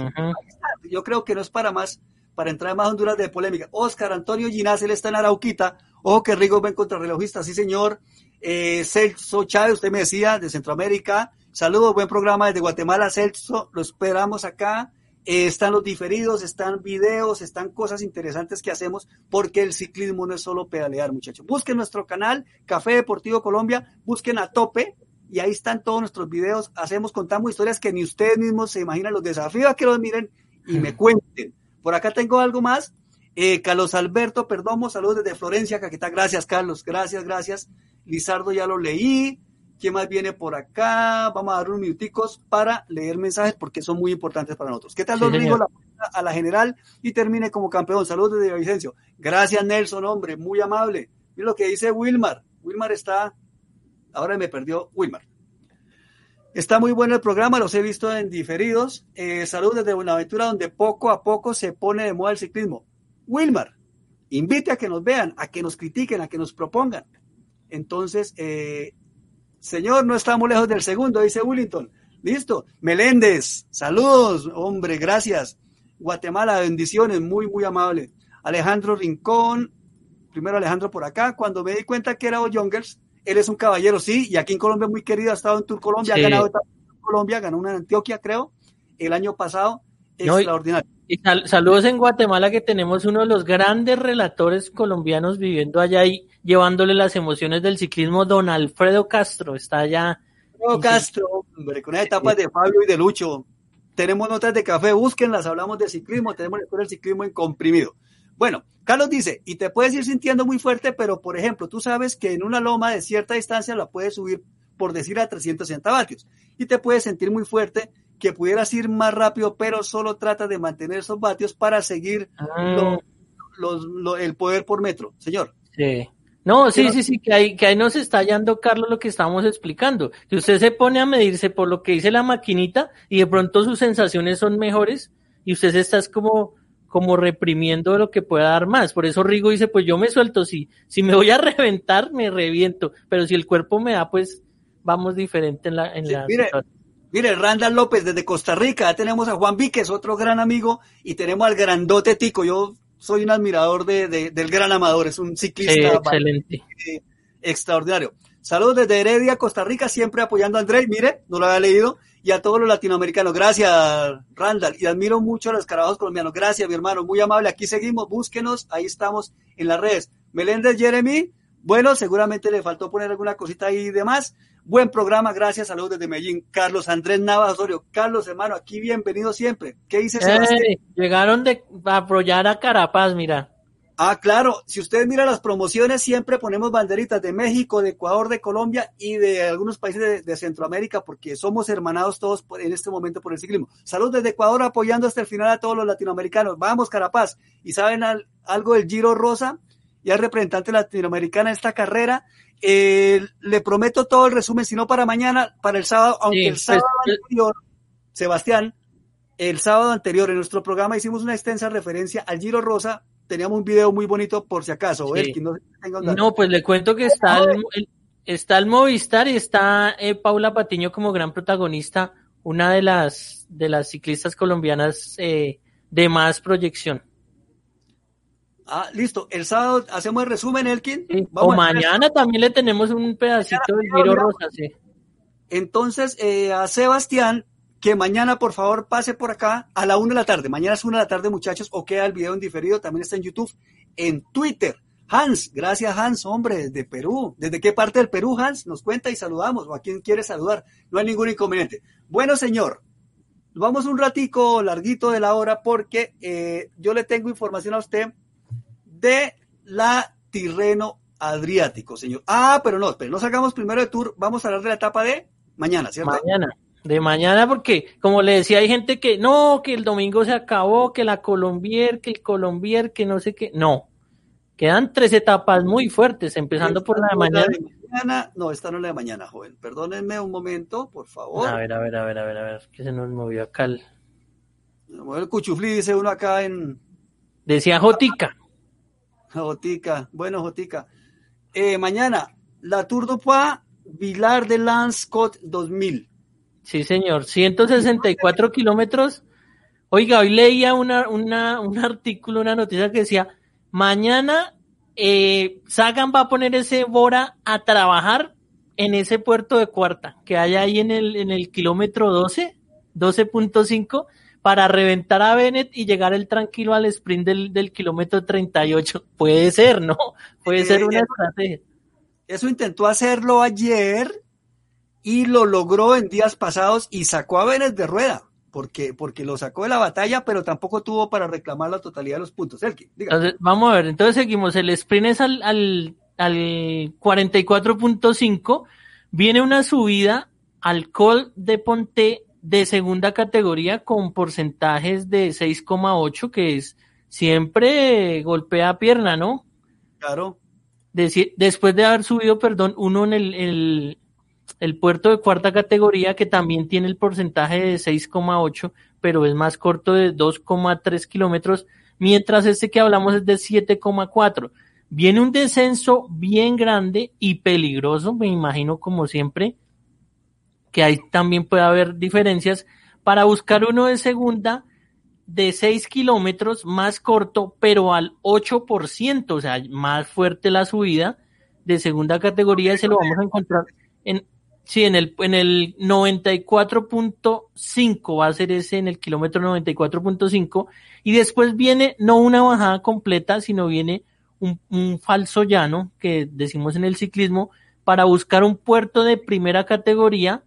Yo creo que no es para más, para entrar en más honduras de polémica. Oscar Antonio Ginás, él está en Arauquita. Ojo que Rigo ven contrarrelojista, sí señor. Eh, Celso Chávez, usted me decía, de Centroamérica. Saludos, buen programa desde Guatemala, Celso. Lo esperamos acá. Eh, están los diferidos, están videos, están cosas interesantes que hacemos, porque el ciclismo no es solo pedalear, muchachos. Busquen nuestro canal, Café Deportivo Colombia, busquen a tope, y ahí están todos nuestros videos. Hacemos, contamos historias que ni ustedes mismos se imaginan los desafíos a que los miren y me cuenten. Por acá tengo algo más. Eh, Carlos Alberto Perdomo, saludos desde Florencia, Caquetá. Gracias, Carlos. Gracias, gracias. Lizardo ya lo leí. ¿Quién más viene por acá? Vamos a dar unos minuticos para leer mensajes porque son muy importantes para nosotros. ¿Qué tal, Sí, don Rigo? señor. La, a la general y termine como campeón. Saludos desde Vicencio. Gracias, Nelson, hombre, muy amable. Mira lo que dice Wilmar. Wilmar está. Ahora me perdió Wilmar. Está muy bueno el programa, los he visto en diferidos. Eh, saludos desde Buenaventura, donde poco a poco se pone de moda el ciclismo. Wilmar, invite a que nos vean, a que nos critiquen, a que nos propongan. Entonces, eh, señor, no estamos lejos del segundo, dice Willington. Listo. Meléndez, saludos, hombre, gracias. Guatemala, bendiciones, muy, muy amable. Alejandro Rincón, primero Alejandro por acá, cuando me di cuenta que era Youngers, él es un caballero, sí, y aquí en Colombia muy querido, ha estado en Tour Colombia, Sí. ha ganado en Colombia, ganó una en Antioquia, creo, el año pasado, No, extraordinario. Y sal- saludos en Guatemala que tenemos uno de los grandes relatores colombianos viviendo allá y llevándole las emociones del ciclismo, don Alfredo Castro, está allá. No, Castro, hombre, con las etapas de Fabio y de Lucho. Tenemos notas de café, búsquenlas, hablamos de ciclismo, tenemos la historia del ciclismo en comprimido. Bueno, Carlos dice, y te puedes ir sintiendo muy fuerte, pero por ejemplo, tú sabes que en una loma de cierta distancia la puedes subir, por decir, a 360 vatios, y te puedes sentir muy fuerte, que pudieras ir más rápido, pero solo trata de mantener esos vatios para seguir lo- los- lo- el poder por metro. Señor, Sí. No, sí, Pero- sí, sí, que ahí, que ahí nos está hallando Carlos lo que estamos explicando. Que usted se pone a medirse por lo que dice la maquinita y de pronto sus sensaciones son mejores y usted se está es como, como reprimiendo lo que pueda dar más. Por eso Rigo dice, pues yo me suelto, si, si me voy a reventar, me reviento, pero si el cuerpo me da, pues vamos diferente en la, en Sí, la mire, situación. Mire, Randall López desde Costa Rica, ya tenemos a Juan Víquez, otro gran amigo, y tenemos al grandote Tico. Yo soy un admirador de, de- del gran amador, es un ciclista excelente. extraordinario. Saludos desde Heredia, Costa Rica, siempre apoyando a Andrés, mire, no lo había leído, y a todos los latinoamericanos. Gracias, Randall, y admiro mucho a los carabajos colombianos. Gracias, mi hermano, muy amable. Aquí seguimos, búsquenos, ahí estamos en las redes. Meléndez Jeremy, bueno, seguramente le faltó poner alguna cosita ahí y demás. Buen programa, gracias, saludos desde Medellín. Carlos Andrés Navas Osorio, Carlos, hermano, aquí bienvenido siempre. ¿Qué dice Sebastián? Eh, llegaron de apoyar a Carapaz, mira. Ah, claro. Si usted mira las promociones, siempre ponemos banderitas de México, de Ecuador, de Colombia y de algunos países de, de Centroamérica, porque somos hermanados todos por- en este momento por el ciclismo. Salud desde Ecuador, apoyando hasta el final a todos los latinoamericanos. Vamos, Carapaz. ¿Y saben al- algo del Giro Rosa? Y al representante latinoamericana en esta carrera. Eh, le prometo todo el resumen, si no para mañana, para el sábado, aunque Sí, el pues, sábado pues- anterior, Sebastián, el sábado anterior en nuestro programa hicimos una extensa referencia al Giro Rosa. Teníamos un video muy bonito por si acaso. Sí. Elkin, no sé. No, pues le cuento que está el, el- está el Movistar y está eh, Paula Patiño como gran protagonista, una de las de las ciclistas colombianas eh, de más proyección. Ah, listo. El sábado hacemos el resumen, Elkin. Sí, Vamos O a- mañana también le tenemos un pedacito del Giro Rosa, sí. Entonces, eh, a Sebastián, que mañana por favor pase por acá a la una de la tarde. Mañana es una de la tarde, muchachos, o queda el video en diferido. También está en YouTube, en Twitter. Hans, gracias Hans, hombre, desde Perú. ¿Desde qué parte del Perú, Hans? Nos cuenta y saludamos, o a quien quiere saludar. No hay ningún inconveniente. Bueno, señor, vamos un ratico larguito de la hora porque eh, yo le tengo información a usted de la Tirreno Adriático, señor. Ah, pero no, pero no sacamos primero de tour, vamos a hablar de la etapa de mañana, ¿cierto? Mañana. De mañana, porque como le decía, hay gente que no, que el domingo se acabó, que la Colombier, que el Colombier, que no sé qué. No. Quedan tres etapas muy fuertes, empezando por la de mañana. mañana. No, esta no es la de mañana, joven. Perdónenme un momento, por favor. A ver, a ver, a ver, a ver, a ver, que se nos movió acá el... El cuchuflí, dice uno acá en... Decía Jotica. Jotica, bueno, Jotica. Eh, mañana, la Tour de Poix, Vilar de Lance Scott 2000. Sí, señor, 164 kilómetros. Oiga, hoy leía una, una, un artículo, una noticia que decía Mañana eh, Sagan va a poner ese Bora a trabajar en ese puerto de cuarta que hay ahí en el, en el kilómetro 12, 12.5, para reventar a Bennett y llegar el tranquilo al sprint del, del kilómetro 38. Puede ser, ¿no? Puede ser una estrategia. Eso intentó hacerlo ayer y lo logró en días pasados y sacó a Bennett de rueda porque, porque lo sacó de la batalla, pero tampoco tuvo para reclamar la totalidad de los puntos. entonces, vamos a ver, entonces seguimos. El sprint es al, al, al 44.5. Viene una subida al Col de Ponte de segunda categoría con porcentajes de 6,8, que es siempre golpea pierna, ¿no? Claro. después de haber subido, perdón, uno en el, el, el puerto de cuarta categoría que también tiene el porcentaje de 6,8, pero es más corto de 2,3 kilómetros, mientras este que hablamos es de 7,4. Viene un descenso bien grande y peligroso, me imagino como siempre, que ahí también puede haber diferencias, para buscar uno de segunda de 6 kilómetros más corto, pero al 8%, o sea, más fuerte la subida de segunda categoría, se lo vamos a encontrar en Sí, en el, en el 94.5 va a ser ese en el kilómetro 94.5 y después viene no una bajada completa, sino viene un, un, falso llano que decimos en el ciclismo para buscar un puerto de primera categoría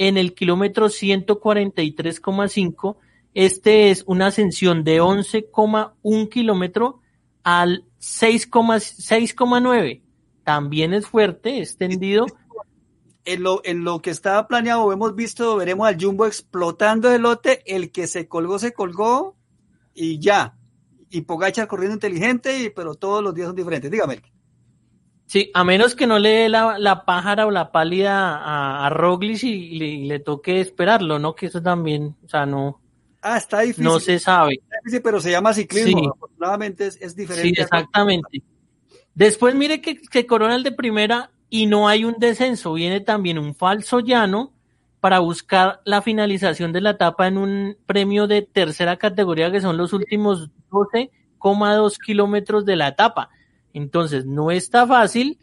en el kilómetro 143,5. Este es una ascensión de 11,1 kilómetro al 6,9. También es fuerte, extendido en lo, que estaba planeado, hemos visto, veremos al Jumbo explotando el lote, el que se colgó, se colgó y ya. Y Pogachar corriendo inteligente, pero todos los días son diferentes. Dígame. Sí, a menos que no le dé la, la pájara o la pálida a, a Roglic y le, toque esperarlo, ¿no? Que eso también, o sea, no. Ah, está difícil. No se sabe. Está difícil, pero se llama ciclismo. Afortunadamente es, es, diferente. Sí, exactamente. Después mire que, que Corona el de primera y no hay un descenso, viene también un falso llano para buscar la finalización de la etapa en un premio de tercera categoría que son los últimos 12,2 kilómetros de la etapa. Entonces, no está fácil.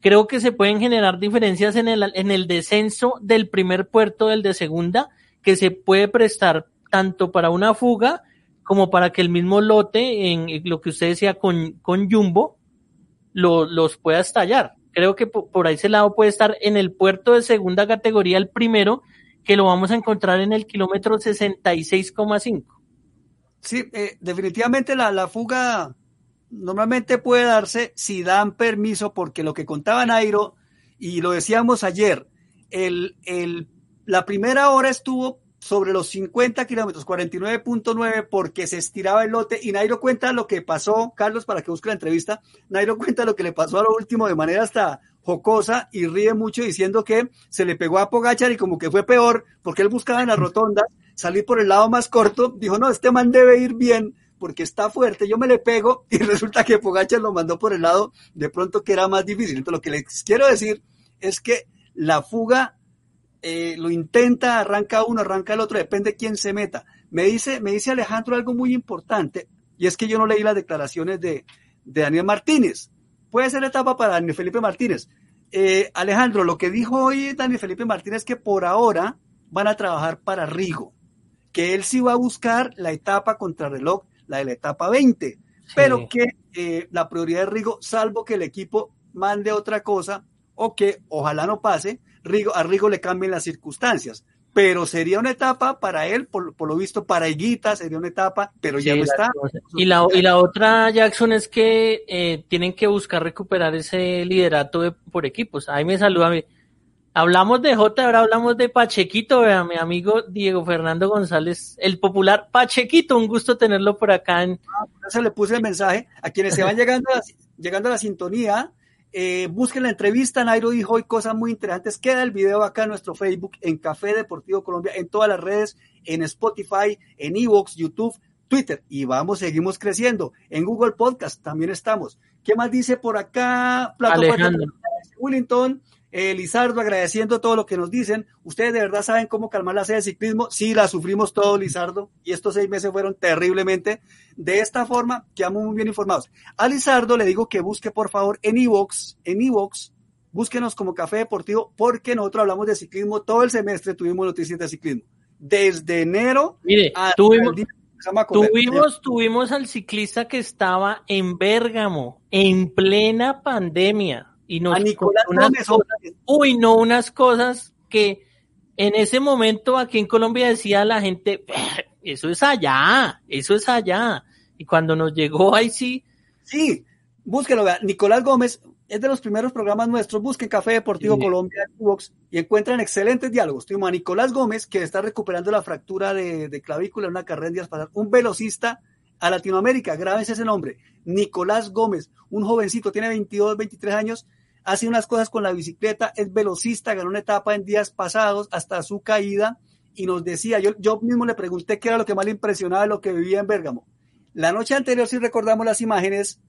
Creo que se pueden generar diferencias en el, en el descenso del primer puerto del de segunda, que se puede prestar tanto para una fuga como para que el mismo lote, en lo que usted decía con, con Jumbo, lo, los pueda estallar. Creo que por ese lado puede estar en el puerto de segunda categoría el primero, que lo vamos a encontrar en el kilómetro 66,5. Sí, eh, definitivamente la, la fuga normalmente puede darse si dan permiso, porque lo que contaba Nairo, y lo decíamos ayer, el, el, la primera hora estuvo sobre los 50 kilómetros, 49.9, porque se estiraba el lote. Y Nairo cuenta lo que pasó, Carlos, para que busque la entrevista. Nairo cuenta lo que le pasó a lo último de manera hasta jocosa y ríe mucho diciendo que se le pegó a Pogachar y como que fue peor, porque él buscaba en la rotonda salir por el lado más corto. Dijo, no, este man debe ir bien porque está fuerte, yo me le pego y resulta que Pogachar lo mandó por el lado de pronto que era más difícil. Entonces lo que les quiero decir es que la fuga eh, lo intenta, arranca uno, arranca el otro, depende de quién se meta. Me dice, me dice Alejandro algo muy importante, y es que yo no leí las declaraciones de, Daniel Martínez. Puede ser etapa para Daniel Felipe Martínez. Eh, Alejandro, lo que dijo hoy Daniel Felipe Martínez es que por ahora van a trabajar para Rigo, que él sí va a buscar la etapa contrarreloj, la de la etapa 20, pero que eh, la prioridad de Rigo, salvo que el equipo mande otra cosa o que ojalá no pase, Rigo, a Rigo le cambien las circunstancias. Pero sería una etapa para él, por, lo visto, para Higuita sería una etapa, pero ya no está. Y la, y la otra, Jackson, es que eh, tienen que buscar recuperar ese liderato de, por equipos. Ahí me saluda Hablamos de J, ahora hablamos de Pachequito, vea, mi amigo Diego Fernando González, el popular Pachequito, un gusto tenerlo por acá. En... Ah, eso le puse el mensaje a quienes se van llegando a la, llegando a la sintonía. Eh, busquen la entrevista, Nairo dijo hoy cosas muy interesantes. Queda el video acá en nuestro Facebook, en Café Deportivo Colombia, en todas las redes, en Spotify, en Evox, YouTube, Twitter. Y vamos, seguimos creciendo. En Google Podcast también estamos. ¿Qué más dice por acá? Plato Alejandro. Willington. Eh, Lizardo, agradeciendo todo lo que nos dicen. Ustedes de verdad saben cómo calmar la sed de ciclismo. Sí, la sufrimos todo, Lizardo, y estos seis meses fueron terriblemente. De esta forma, quedamos muy bien informados. A Lizardo le digo que busque, por favor, en Evox, en Evox, búsquenos como Café Deportivo, porque nosotros hablamos de ciclismo todo el semestre, tuvimos noticias de ciclismo. Desde enero Mire, tuvimos, tuvimos, tuvimos al ciclista que estaba en Bérgamo, en plena pandemia y nos a Nicolás cosas, uy, no, unas cosas que en ese momento aquí en Colombia decía la gente, eso es allá, eso es allá. Y cuando nos llegó ahí sí. Sí, búsquelo, vea. Nicolás Gómez es de los primeros programas nuestros. Busquen Café Deportivo sí. Colombia y encuentran excelentes diálogos. Tuvimos a Nicolás Gómez, que está recuperando la fractura de, de clavícula en una carrera en días pasados. Un velocista a Latinoamérica, grábense ese nombre. Nicolás Gómez, un jovencito, tiene 22, 23 años, hace unas cosas con la bicicleta, es velocista, ganó una etapa en días pasados hasta su caída y nos decía, yo, yo mismo le pregunté qué era lo que más le impresionaba de lo que vivía en Bérgamo. La noche anterior, si recordamos las imágenes,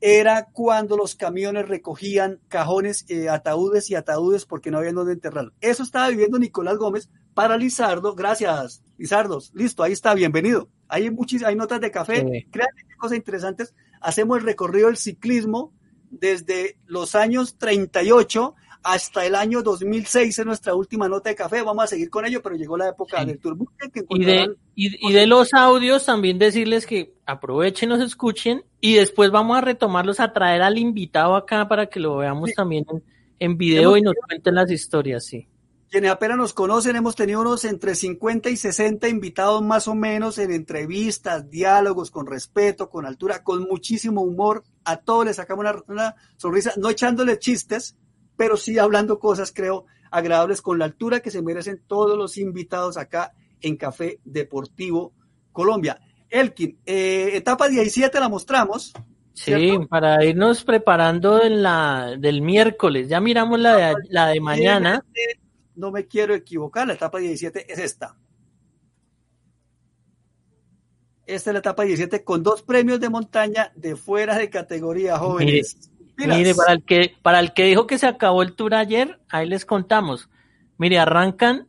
era cuando los camiones recogían cajones, eh, ataúdes y ataúdes porque no habían dónde enterrarlo. Eso estaba viviendo Nicolás Gómez para Lizardo. Gracias, Lizardos. Listo, ahí está, bienvenido. Hay, muchis, hay notas de café, sí. créanme cosas interesantes. Hacemos el recorrido del ciclismo desde los años 38 hasta el año 2006 en nuestra última nota de café. Vamos a seguir con ello, pero llegó la época sí. del turbo. Y de, y, y de los audios también decirles que aprovechen, nos escuchen y después vamos a retomarlos a traer al invitado acá para que lo veamos sí. también en, en video y nos cuenten las historias, sí. Quienes apenas nos conocen, hemos tenido unos entre 50 y 60 invitados más o menos en entrevistas, diálogos, con respeto, con altura, con muchísimo humor. A todos les sacamos una, una sonrisa, no echándole chistes, pero sí hablando cosas, creo, agradables con la altura que se merecen todos los invitados acá en Café Deportivo Colombia. Elkin, eh, etapa 17 la mostramos. ¿cierto? Sí, para irnos preparando en la del miércoles. Ya miramos la de, la de mañana. No me quiero equivocar, la etapa 17 es esta. Esta es la etapa 17 con dos premios de montaña de fuera de categoría jóvenes. Mire, mire, para el que para el que dijo que se acabó el tour ayer, ahí les contamos. Mire, arrancan.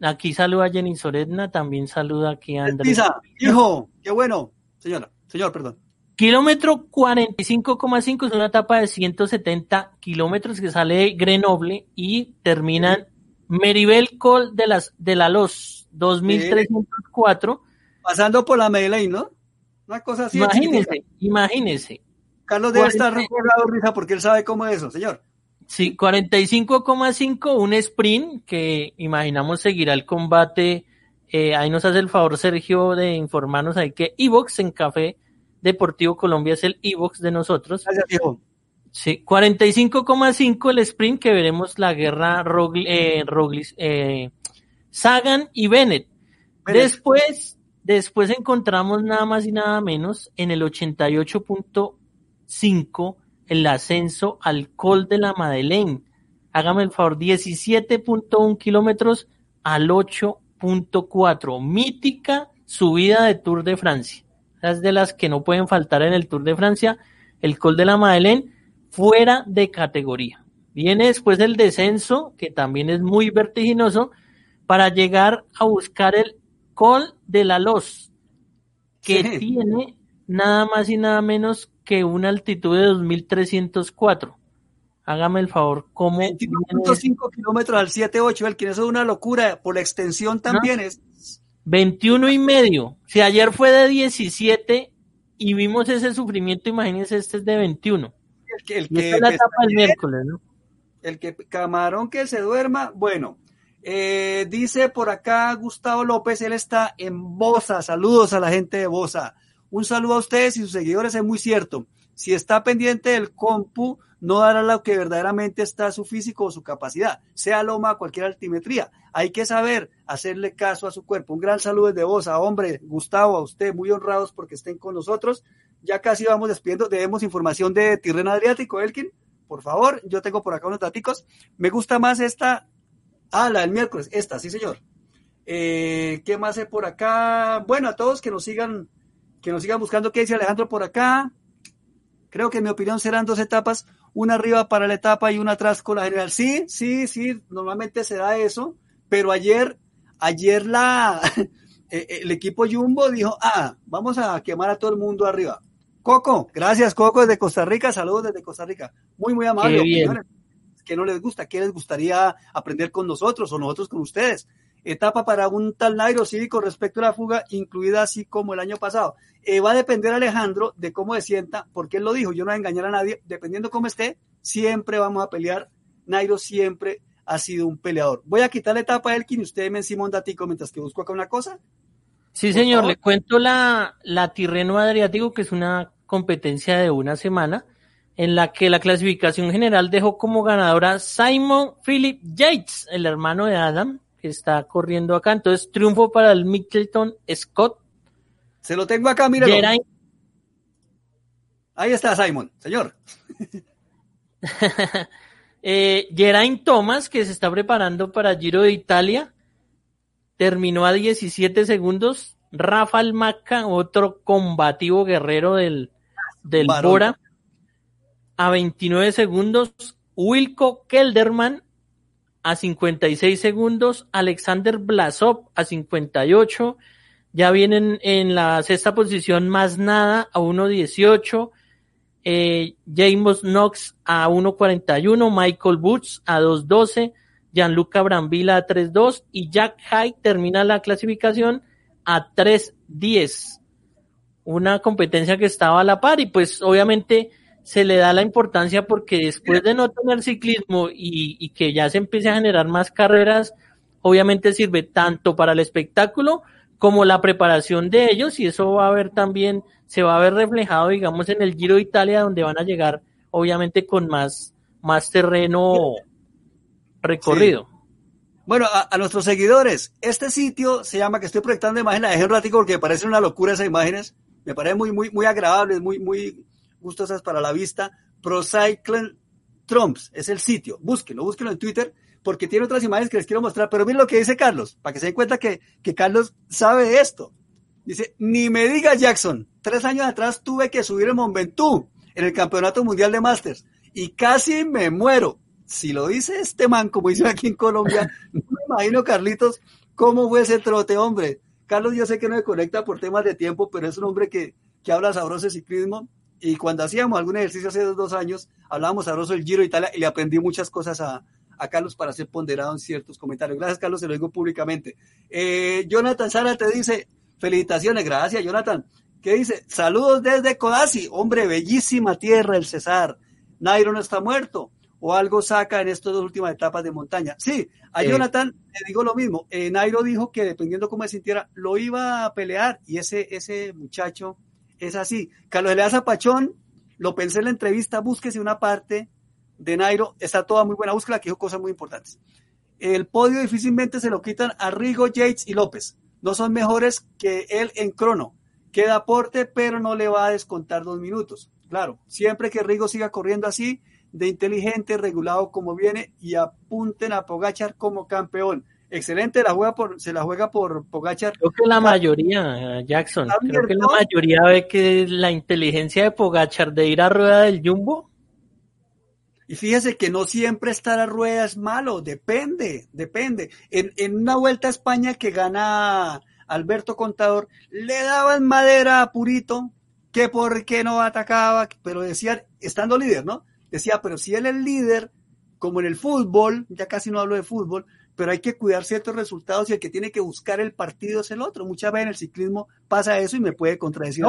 Aquí saluda a Jenny Soredna, también saluda aquí a Andrés. Pisa, hijo, qué bueno. Señora, señor, perdón. Kilómetro 45,5 es una etapa de 170 kilómetros que sale de Grenoble y termina en Meribel Col de las de la Los 2304. Pasando por la Medellín, ¿no? Una cosa así. Imagínese, imagínese. Carlos debe 40... estar recordado, risa, porque él sabe cómo es eso, señor. Sí, 45,5, un sprint que imaginamos seguirá el combate. Eh, ahí nos hace el favor Sergio de informarnos ahí que Evox en Café Deportivo Colombia es el Evox de nosotros. Gracias, hijo. Sí, 45,5 el sprint que veremos la guerra Rogli, eh, Roglis, eh, Sagan y Bennett. Bennett. Después, después encontramos nada más y nada menos en el 88.5 el ascenso al Col de la Madeleine. Hágame el favor, 17.1 kilómetros al 8.4. Mítica subida de Tour de Francia. Es de las que no pueden faltar en el Tour de Francia. El Col de la Madeleine fuera de categoría. Viene después el descenso, que también es muy vertiginoso, para llegar a buscar el Col de la Los, que sí. tiene nada más y nada menos que una altitud de 2304. Hágame el favor, ¿cómo? 21.5 kilómetros al 7.8, el que eso es una locura, por la extensión también ¿No? es. 21 y medio. Si ayer fue de 17 y vimos ese sufrimiento, imagínense, este es de 21. El que, el que es la etapa del miércoles, ¿no? El que camarón que se duerma, bueno, eh, dice por acá Gustavo López, él está en Bosa. Saludos a la gente de Bosa. Un saludo a ustedes y sus seguidores, es muy cierto. Si está pendiente del compu, no dará lo que verdaderamente está su físico o su capacidad, sea loma o cualquier altimetría. Hay que saber hacerle caso a su cuerpo. Un gran saludo desde vos, a hombre, Gustavo, a usted, muy honrados porque estén con nosotros. Ya casi vamos despidiendo, debemos información de Tirreno Adriático, Elkin, por favor. Yo tengo por acá unos daticos. Me gusta más esta, ah, la del miércoles, esta, sí señor. Eh, ¿Qué más hay por acá? Bueno, a todos que nos sigan, que nos sigan buscando, ¿qué dice Alejandro por acá? Creo que en mi opinión serán dos etapas, una arriba para la etapa y una atrás con la general. Sí, sí, sí, normalmente se da eso, pero ayer, ayer la, el equipo Jumbo dijo, ah, vamos a quemar a todo el mundo arriba. Coco, gracias Coco desde Costa Rica, saludos desde Costa Rica. Muy, muy amable. Que no les gusta, ¿qué les gustaría aprender con nosotros o nosotros con ustedes? etapa para un tal Nairo sí con respecto a la fuga, incluida así como el año pasado. Eh, va a depender Alejandro de cómo se sienta, porque él lo dijo, yo no voy a engañar a nadie, dependiendo cómo esté, siempre vamos a pelear. Nairo siempre ha sido un peleador. Voy a quitar la etapa a Elkin y usted me encima un datico mientras que busco acá una cosa. Sí, señor, le cuento la, la Tirreno Adriático, que es una competencia de una semana, en la que la clasificación general dejó como ganadora Simon Philip Yates, el hermano de Adam, que está corriendo acá. Entonces, triunfo para el Middleton Scott. Se lo tengo acá, míralo. Ahí está Simon, señor. eh, Geraint Thomas, que se está preparando para Giro de Italia, terminó a 17 segundos. Rafael Maca, otro combativo guerrero del, del Bora, a 29 segundos. Wilco Kelderman a 56 segundos, Alexander Blasov a 58, ya vienen en la sexta posición más nada a 1.18, eh, James Knox a 1.41, Michael Boots a 2.12, Gianluca Brambila a 3.2 y Jack High termina la clasificación a 3.10. Una competencia que estaba a la par y pues obviamente se le da la importancia porque después de no tener ciclismo y, que ya se empiece a generar más carreras, obviamente sirve tanto para el espectáculo como la preparación de ellos y eso va a ver también, se va a ver reflejado, digamos, en el Giro de Italia donde van a llegar, obviamente, con más, más terreno recorrido. Bueno, a, nuestros seguidores, este sitio se llama, que estoy proyectando imágenes, dejé un ratico porque parece una locura esas imágenes, me parece muy, muy, muy agradables, muy, muy, gustosas para la vista. Procycle Trumps es el sitio. Búsquenlo, búsquenlo en Twitter porque tiene otras imágenes que les quiero mostrar. Pero miren lo que dice Carlos, para que se den cuenta que, que Carlos sabe de esto. Dice, ni me diga Jackson, tres años atrás tuve que subir el Mont en el Campeonato Mundial de Masters y casi me muero. Si lo dice este man, como dice aquí en Colombia, no me imagino, Carlitos, cómo fue ese trote, hombre. Carlos, yo sé que no me conecta por temas de tiempo, pero es un hombre que, que habla sabroso de ciclismo y cuando hacíamos algún ejercicio hace dos, años, hablábamos sabroso del Giro Italia y le aprendí muchas cosas a, a Carlos para ser ponderado en ciertos comentarios. Gracias, Carlos, se lo digo públicamente. Eh, Jonathan Sara te dice, felicitaciones, gracias, Jonathan. ¿Qué dice? Saludos desde Codazzi, hombre, bellísima tierra, el Cesar. Nairo no está muerto. O algo saca en estas dos últimas etapas de montaña. Sí, a Jonathan le digo lo mismo. Eh, Nairo dijo que dependiendo cómo se sintiera, lo iba a pelear. Y ese, ese muchacho es así. Carlos Elías Pachón, lo pensé en la entrevista, búsquese una parte de Nairo, está toda muy buena, búsquela que dijo cosas muy importantes. El podio difícilmente se lo quitan a Rigo, Yates y López. No son mejores que él en crono. Queda aporte, pero no le va a descontar dos minutos. Claro, siempre que Rigo siga corriendo así, de inteligente, regulado como viene, y apunten a Pogachar como campeón excelente, la juega por, se la juega por Pogachar. Creo que la mayoría, Jackson, creo que la mayoría ve que la inteligencia de Pogachar de ir a rueda del Jumbo. Y fíjese que no siempre estar a rueda es malo, depende, depende. En, en una vuelta a España que gana Alberto Contador, le daban madera a Purito, que por qué no atacaba, pero decía, estando líder, ¿no? Decía, pero si él es líder, como en el fútbol, ya casi no hablo de fútbol, pero hay que cuidar ciertos resultados y el que tiene que buscar el partido es el otro. Muchas veces en el ciclismo pasa eso y me puede contradecir.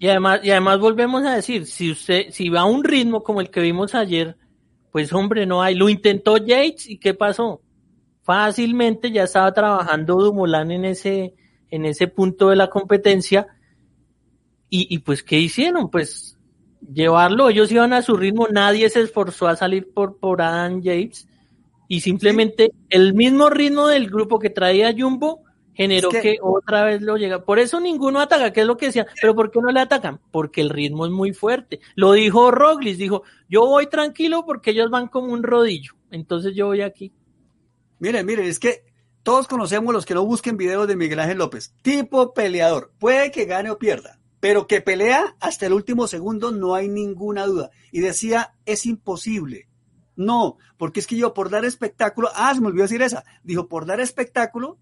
y, además, y además volvemos a decir, si usted, si va a un ritmo como el que vimos ayer, pues hombre, no hay. Lo intentó Yates y ¿qué pasó? Fácilmente ya estaba trabajando Dumoulin en ese, en ese punto de la competencia. Y, y pues, ¿qué hicieron? Pues llevarlo, ellos iban a su ritmo, nadie se esforzó a salir por, por Adam Yates y simplemente el mismo ritmo del grupo que traía Jumbo generó Es que, que- otra vez lo llega. Por eso ninguno ataca, que es lo que decía. Pero ¿por qué no le atacan? Porque el ritmo es muy fuerte. Lo dijo Roglic, dijo, yo voy tranquilo porque ellos van como un rodillo. Entonces yo voy aquí. Miren, miren, es que todos conocemos los que no busquen videos de Miguel Ángel López. Tipo peleador. Puede que gane o pierda, pero que pelea hasta el último segundo no hay ninguna duda. Y decía, es imposible. No, porque es que yo por dar espectáculo, ah, se me olvidó decir esa, dijo, por dar espectáculo,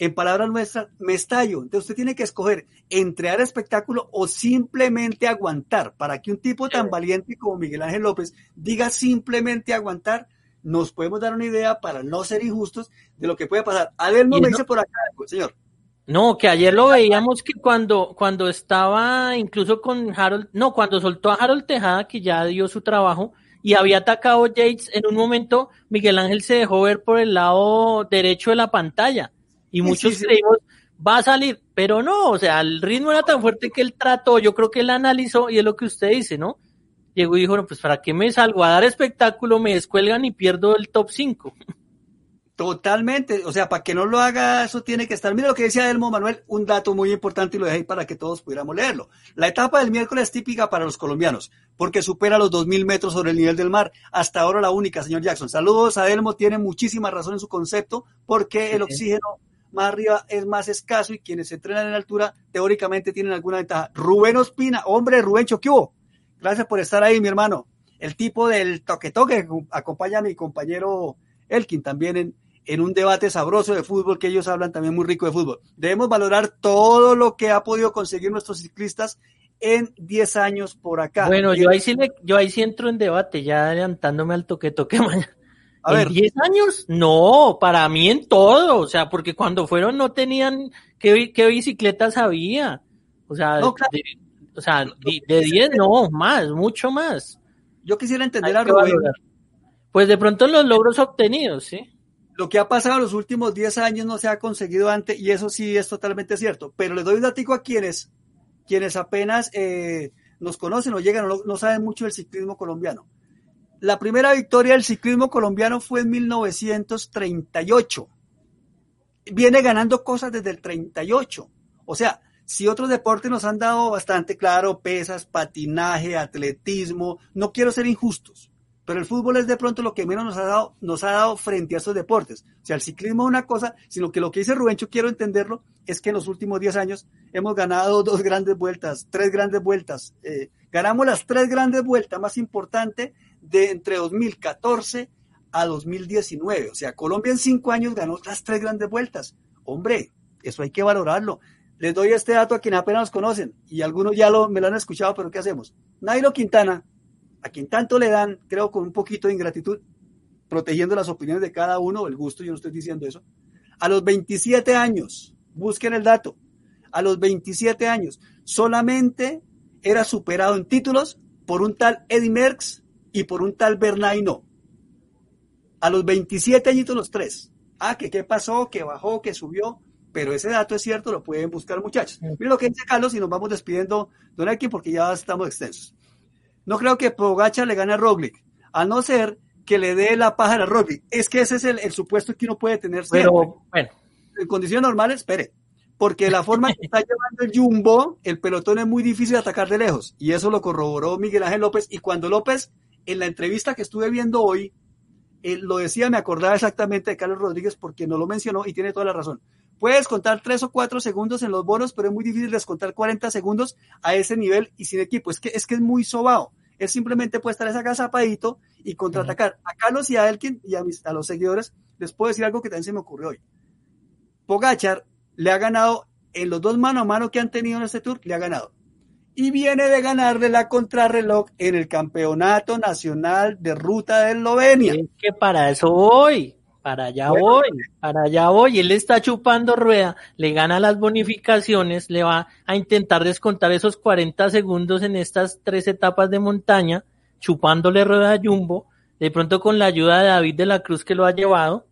en palabras nuestras, me estallo. Entonces usted tiene que escoger entre dar espectáculo o simplemente aguantar. Para que un tipo tan valiente como Miguel Ángel López diga simplemente aguantar, nos podemos dar una idea para no ser injustos de lo que puede pasar. Adelmo me dice por acá, señor. No, que ayer lo veíamos que cuando, cuando estaba incluso con Harold, no, cuando soltó a Harold Tejada, que ya dio su trabajo, y había atacado Yates, en un momento Miguel Ángel se dejó ver por el lado derecho de la pantalla. Y Sí, muchos sí, sí. creímos, va a salir, pero no, o sea, el ritmo era tan fuerte que él trató, yo creo que él analizó, y es lo que usted dice, ¿no? Llegó y dijo, no, pues para qué me salgo a dar espectáculo, me descuelgan y pierdo el top 5. Totalmente, o sea, para que no lo haga, eso tiene que estar. Mira lo que decía Elmo Manuel, un dato muy importante y lo dejé ahí para que todos pudiéramos leerlo. La etapa del miércoles es típica para los colombianos, porque supera los 2.000 metros sobre el nivel del mar. Hasta ahora la única, señor Jackson. Saludos a Elmo, tiene muchísima razón en su concepto, porque el oxígeno más arriba es más escaso y quienes se entrenan en altura teóricamente tienen alguna ventaja. Rubén Ospina, hombre, Rubén ¿qué hubo? Gracias por estar ahí, mi hermano. El tipo del toque toque acompaña a mi compañero Elkin también en, en un debate sabroso de fútbol que ellos hablan también muy rico de fútbol. Debemos valorar todo lo que ha podido conseguir nuestros ciclistas en 10 años por acá. Bueno, yo ahí sí le- yo ahí sí entro en debate, ya adelantándome al toque toque mañana. A ¿En ver. 10 años? No, para mí en todo, o sea, porque cuando fueron no tenían qué, qué bicicletas había. O sea, No, claro. de, o sea, de, de 10 no, más, mucho más. Yo quisiera entender Hay a que Rubén valorar. Pues de pronto los logros obtenidos, ¿sí? Lo que ha pasado en los últimos 10 años no se ha conseguido antes y eso sí es totalmente cierto. Pero les doy un datico a quienes, quienes apenas eh, nos conocen o llegan no, no saben mucho del ciclismo colombiano. La primera victoria del ciclismo colombiano fue en 1938. Viene ganando cosas desde el 38. O sea, si otros deportes nos han dado bastante, claro, pesas, patinaje, atletismo, no quiero ser injustos, pero el fútbol es de pronto lo que menos nos ha dado, nos ha dado frente a estos deportes. O sea, el ciclismo es una cosa, sino que lo que dice Rubencho, quiero entenderlo, es que en los últimos 10 años hemos ganado dos grandes vueltas, tres grandes vueltas. Eh, ganamos las tres grandes vueltas más importantes de entre 2014 a 2019. O sea, Colombia en cinco años ganó las tres grandes vueltas. Hombre, eso hay que valorarlo. Les doy este dato a quienes apenas nos conocen y algunos ya lo, me lo han escuchado, pero ¿qué hacemos? Nairo Quintana, a quien tanto le dan, creo con un poquito de ingratitud, protegiendo las opiniones de cada uno, el gusto, yo no estoy diciendo eso, a los 27 años, busquen el dato, a los 27 años, solamente era superado en títulos por un tal Eddie Merckx y por un tal Bernaino. A los 27 añitos los tres. Ah, que qué pasó, que bajó, que subió, pero ese dato es cierto, lo pueden buscar muchachos. Miren lo que dice Carlos y nos vamos despidiendo, don Aquí, porque ya estamos extensos. No creo que Pogacha le gane a Roglic, a no ser que le dé la paja a Roglic. Es que ese es el, el supuesto que uno puede tener siempre. Pero bueno, en condiciones normales, espere, porque la forma que está llevando el Jumbo, el pelotón es muy difícil de atacar de lejos, y eso lo corroboró Miguel Ángel López, y cuando López, en la entrevista que estuve viendo hoy, él lo decía, me acordaba exactamente de Carlos Rodríguez porque no lo mencionó y tiene toda la razón. Puedes contar tres o cuatro segundos en los bonos, pero es muy difícil descontar 40 segundos a ese nivel y sin equipo. Es que es, que es muy sobao. Él simplemente puede estar esa zapadito y contraatacar. A Carlos y a Elkin y a, mis, a los seguidores les puedo decir algo que también se me ocurrió hoy. Pogachar le ha ganado en los dos mano a mano que han tenido en este tour, le ha ganado. Y viene de ganarle la contrarreloj en el Campeonato Nacional de Ruta de Eslovenia. es que para eso voy, para allá Bueno. voy, para allá voy. Él está chupando rueda, le gana las bonificaciones, le va a intentar descontar esos 40 segundos en estas tres etapas de montaña, chupándole rueda a Jumbo, de pronto con la ayuda de David de la Cruz que lo ha llevado,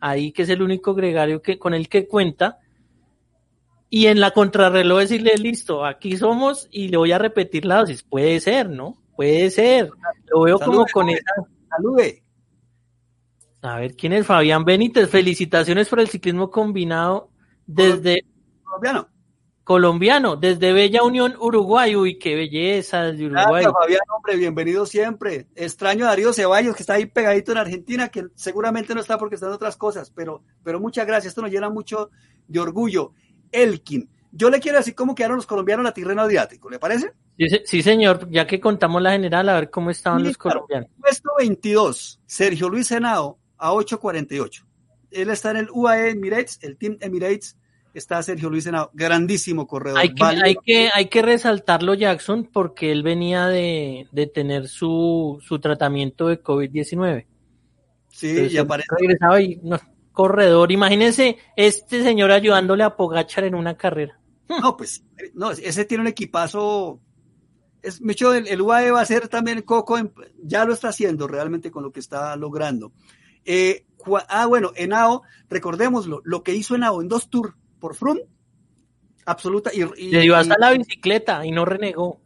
ahí que es el único gregario que, con el que cuenta, y en la contrarreloj decirle, listo, aquí somos y le voy a repetir la dosis. Puede ser, ¿no? Puede ser. Lo veo como con esa. Salude. A ver, ¿quién es Fabián Benítez? Felicitaciones por el ciclismo combinado desde Colombiano. colombiano, desde Bella Unión, Uruguay. Uy, qué belleza desde Uruguay. Gracias, Fabián, hombre, bienvenido siempre. Extraño a Darío Ceballos, que está ahí pegadito en Argentina, que seguramente no está porque está en otras cosas, pero, pero muchas gracias. Esto nos llena mucho de orgullo. Elkin, yo le quiero decir cómo quedaron los colombianos en la Tirreno Adriático, ¿le parece? Sí, se- sí, señor, ya que contamos la general, a ver cómo estaban los Claro. colombianos. Puesto 22, Sergio Luis Henao a 8.48. Él está en el UAE Emirates, el Team Emirates, está Sergio Luis Henao, grandísimo corredor. Hay que, hay que, hay que resaltarlo, Jackson, porque él venía de, de tener su, su tratamiento de COVID-19. Sí, Entonces, y aparece. regresaba y no, corredor. Imagínense este señor ayudándole a Pogachar en una carrera. No, pues, no, ese tiene un equipazo. Es, Micho, el, el UAE va a ser también Coco, en- ya lo está haciendo realmente con lo que está logrando. Eh, cua- ah, bueno, Henao, recordémoslo, lo que hizo Henao en dos tours por Froome, absoluta. Y, y- Le dio y- hasta la bicicleta y no renegó.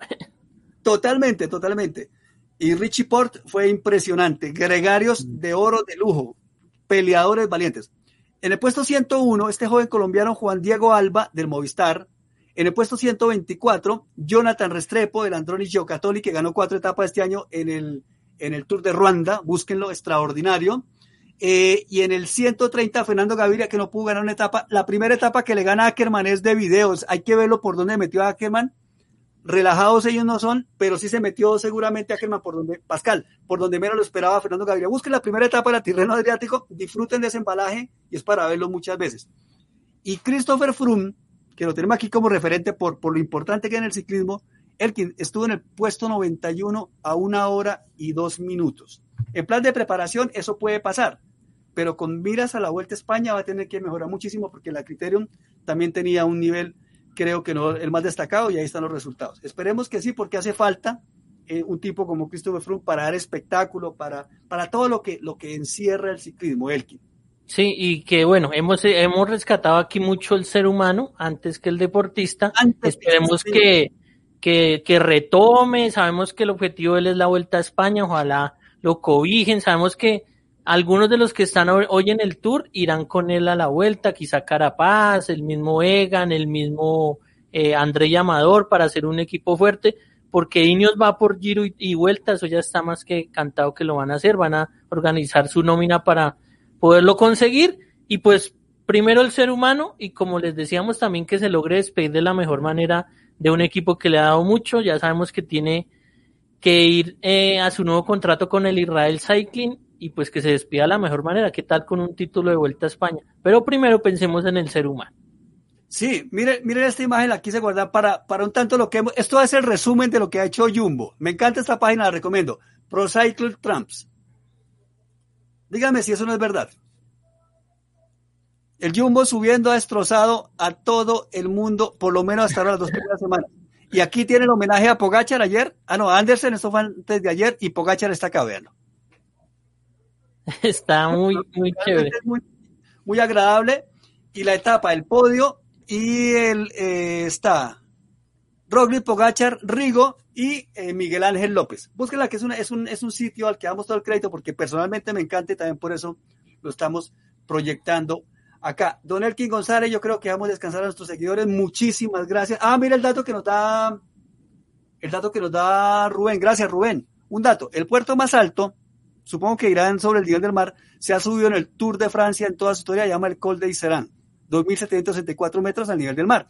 Totalmente, totalmente. Y Richie Port fue impresionante. Gregarios de oro de lujo. Peleadores valientes. En el puesto 101, este joven colombiano Juan Diego Alba del Movistar. En el puesto 124, Jonathan Restrepo del Androni Giocattoli, que ganó cuatro etapas este año en el, en el Tour de Ruanda. Búsquenlo, extraordinario. Eh, y en el 130, Fernando Gaviria, que no pudo ganar una etapa. La primera etapa que le gana a Ackerman es de videos. Hay que verlo por dónde metió a Ackerman relajados ellos no son, pero sí se metió seguramente Ackerman por donde, Pascal, por donde menos lo esperaba Fernando Gaviria. Busquen la primera etapa del Tirreno Adriático, disfruten de ese embalaje y es para verlo muchas veces. Y Christopher Froome, que lo tenemos aquí como referente por, por lo importante que es en el ciclismo, quien estuvo en el puesto 91 a una hora y dos minutos. En plan de preparación eso puede pasar, pero con miras a la Vuelta a España va a tener que mejorar muchísimo porque la Criterium también tenía un nivel creo que no el más destacado y ahí están los resultados. Esperemos que sí, porque hace falta eh, un tipo como Christopher Froome para dar espectáculo, para, para todo lo que, lo que encierra el ciclismo, Elkin. Sí, y que bueno, hemos, hemos rescatado aquí mucho el ser humano antes que el deportista. Antes Esperemos que, que, que retome, sabemos que el objetivo de él es la Vuelta a España, ojalá lo cobijen, sabemos que algunos de los que están hoy en el tour irán con él a la vuelta, quizá Carapaz, el mismo Egan, el mismo eh, André Llamador para hacer un equipo fuerte, porque Ineos va por giro y, y vuelta, eso ya está más que cantado que lo van a hacer, van a organizar su nómina para poderlo conseguir. Y pues primero el ser humano y como les decíamos también que se logre despedir de la mejor manera de un equipo que le ha dado mucho, ya sabemos que tiene que ir eh, a su nuevo contrato con el Israel Cycling y pues que se despida de la mejor manera, ¿qué tal con un título de vuelta a España? Pero primero pensemos en el ser humano. Sí, miren, miren esta imagen, la quise guardar para, para un tanto lo que hemos, esto es el resumen de lo que ha hecho Jumbo. Me encanta esta página, la recomiendo. Pro Cycle Tramps. Dígame si eso no es verdad. El Jumbo subiendo ha destrozado a todo el mundo, por lo menos hasta ahora las dos primeras semanas. Y aquí tiene el homenaje a Pogachar ayer. Ah, no, Andersen, esto fue antes de ayer, y Pogachar está acá. Está muy, muy chévere. Es muy, muy agradable. Y la etapa, el podio, y el eh, está Roglic, Pogachar, Rigo y eh, Miguel Ángel López. Búsquenla, que es, una, es, un, es un sitio al que damos todo el crédito porque personalmente me encanta y también por eso lo estamos proyectando acá. Don Elkin González, yo creo que vamos a descansar a nuestros seguidores. Muchísimas gracias. Ah, mira el dato que nos da el dato que nos da Rubén. Gracias, Rubén. Un dato. El puerto más alto, supongo que irán sobre el nivel del mar, se ha subido en el Tour de Francia en toda su historia, llama el Col de Iserán. 2.764 metros al nivel del mar.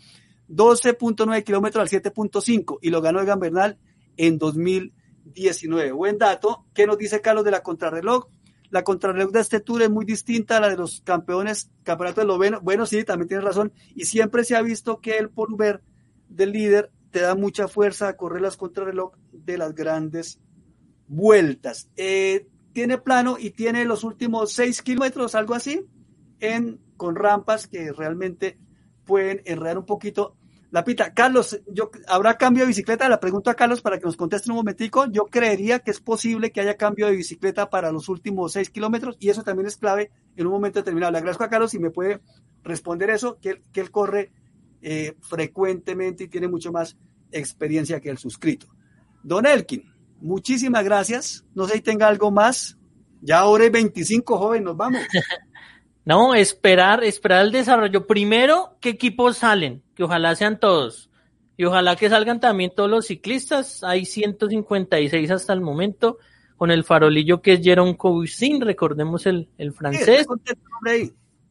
12.9 kilómetros al 7.5 y lo ganó Egan Bernal en 2019. Buen dato. ¿Qué nos dice Carlos de la contrarreloj? La contrarreloj de este tour es muy distinta a la de los campeones, campeonatos eslovenos. Bueno, sí, también tienes razón. Y siempre se ha visto que el polver del líder te da mucha fuerza a correr las contrarreloj de las grandes vueltas. Eh, tiene plano y tiene los últimos 6 kilómetros, algo así, en, con rampas que realmente pueden enredar un poquito la pita. Carlos, yo, ¿habrá cambio de bicicleta? La pregunto a Carlos para que nos conteste un momentico. Yo creería que es posible que haya cambio de bicicleta para los últimos 6 kilómetros y eso también es clave en un momento determinado. Le agradezco a Carlos si me puede responder eso, que él, corre eh, frecuentemente y tiene mucho más experiencia que el suscrito. Don Elkin, muchísimas gracias. No sé si tenga algo más. Ya ahora hay 25 jóvenes, nos vamos. No, esperar, esperar el desarrollo. Primero, ¿qué equipos salen? Que ojalá sean todos. Y ojalá que salgan también todos los ciclistas. Hay 156 hasta el momento. Con el farolillo que es Jerome Cousin, recordemos el, el francés.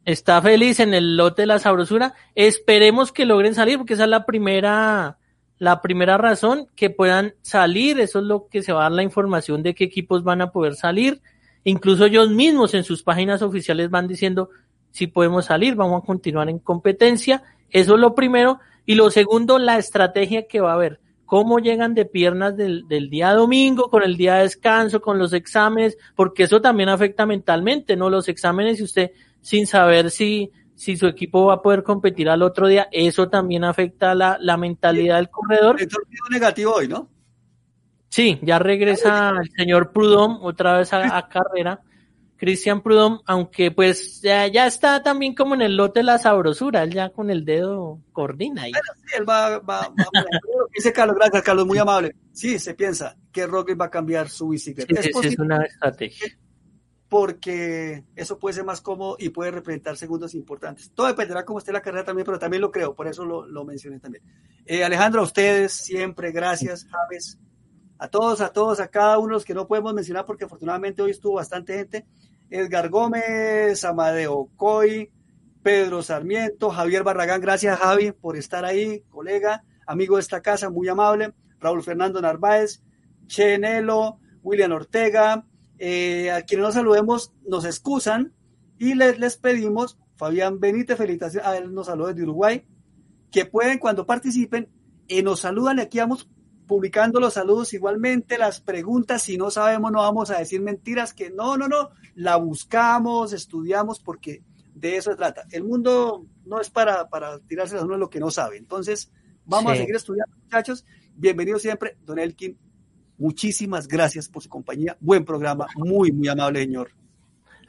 Está feliz en el lote de la sabrosura. Esperemos que logren salir, porque esa es la primera, la primera razón, que puedan salir. Eso es lo que se va a dar la información de qué equipos van a poder salir. Incluso ellos mismos en sus páginas oficiales van diciendo si podemos salir, vamos a continuar en competencia. Eso es lo primero. Y lo segundo, la estrategia que va a haber. Cómo llegan de piernas del, del día domingo, con el día de descanso, con los exámenes, porque eso también afecta mentalmente, ¿no? Los exámenes, y usted sin saber si, si su equipo va a poder competir al otro día, eso también afecta la, la mentalidad del corredor. El negativo hoy, ¿no? Sí, ya regresa el señor Prudhomme otra vez a, carrera. Cristian Prudhomme, aunque pues ya, ya, está también como en el lote de la sabrosura, él ya con el dedo coordina ahí. sí, él va, va, va Dice Carlos, gracias Carlos, muy amable. Sí, se piensa que Rocket va a cambiar su bicicleta. es, es una estrategia. Porque eso puede ser más cómodo y puede representar segundos importantes. Todo dependerá cómo esté la carrera también, pero también lo creo, por eso lo, lo mencioné también. Eh, Alejandro, a ustedes siempre, gracias, Javes a todos, a todos, a cada uno de los que no podemos mencionar porque afortunadamente hoy estuvo bastante gente. Edgar Gómez, Amadeo Coy, Pedro Sarmiento, Javier Barragán, gracias Javi por estar ahí, colega, amigo de esta casa, muy amable, Raúl Fernando Narváez, Chenelo, William Ortega, eh, a quienes nos saludemos nos excusan y les, les pedimos, Fabián Benítez, felicitaciones, a él nos saludó desde Uruguay, que pueden cuando participen, y nos saludan, aquí vamos publicando los saludos igualmente, las preguntas, si no sabemos no vamos a decir mentiras, que no, no, no, la buscamos, estudiamos, porque de eso se trata. El mundo no es para, para tirarse a uno lo que no sabe. Entonces, vamos a seguir estudiando, muchachos. Bienvenido siempre, don Elkin. Muchísimas gracias por su compañía. Buen programa, muy, muy amable, señor.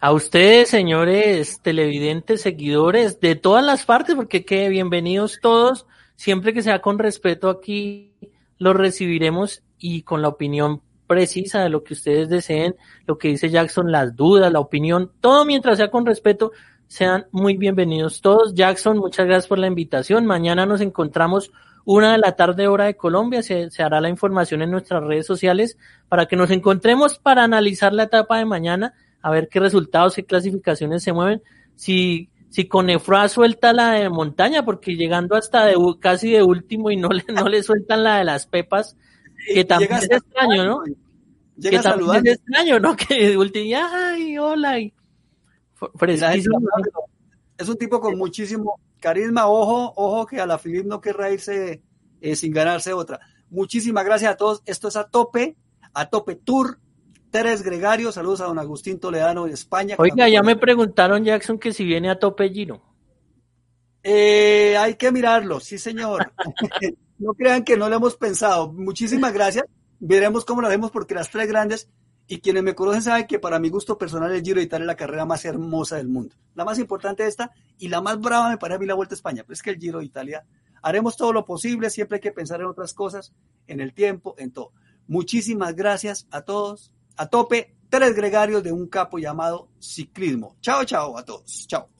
A ustedes, señores televidentes, seguidores de todas las partes, porque qué bienvenidos todos, siempre que sea con respeto aquí lo recibiremos y con la opinión precisa de lo que ustedes deseen, lo que dice Jackson, las dudas, la opinión, todo mientras sea con respeto, sean muy bienvenidos todos. Jackson, muchas gracias por la invitación. Mañana nos encontramos una de la tarde hora de Colombia. Se, se, hará la información en nuestras redes sociales para que nos encontremos para analizar la etapa de mañana, a ver qué resultados, qué clasificaciones se mueven. Si si con Efra suelta la de montaña, porque llegando hasta de, casi de último y no le, no le sueltan la de las pepas, que también es extraño, ¿no? que también es extraño, ¿no? Que de último, ay, hola, y Es un tipo con muchísimo carisma, ojo, ojo que a la Filip no querrá irse eh, sin ganarse otra. Muchísimas gracias a todos. Esto es a tope, a tope tour. Teres Gregario, saludos a don Agustín Toledano de España. Oiga, ya me preguntaron, Jackson, que si viene a tope Giro. Eh, hay que mirarlo, sí señor. no crean que no lo hemos pensado. Muchísimas gracias. Veremos cómo lo hacemos porque las tres grandes y quienes me conocen saben que para mi gusto personal el Giro de Italia es la carrera más hermosa del mundo. La más importante esta y la más brava me parece a mí la Vuelta a España. Pero es que el Giro de Italia haremos todo lo posible, siempre hay que pensar en otras cosas, en el tiempo, en todo. Muchísimas gracias a todos a tope tres gregarios de un capo llamado ciclismo. Chao, chao a todos. Chao.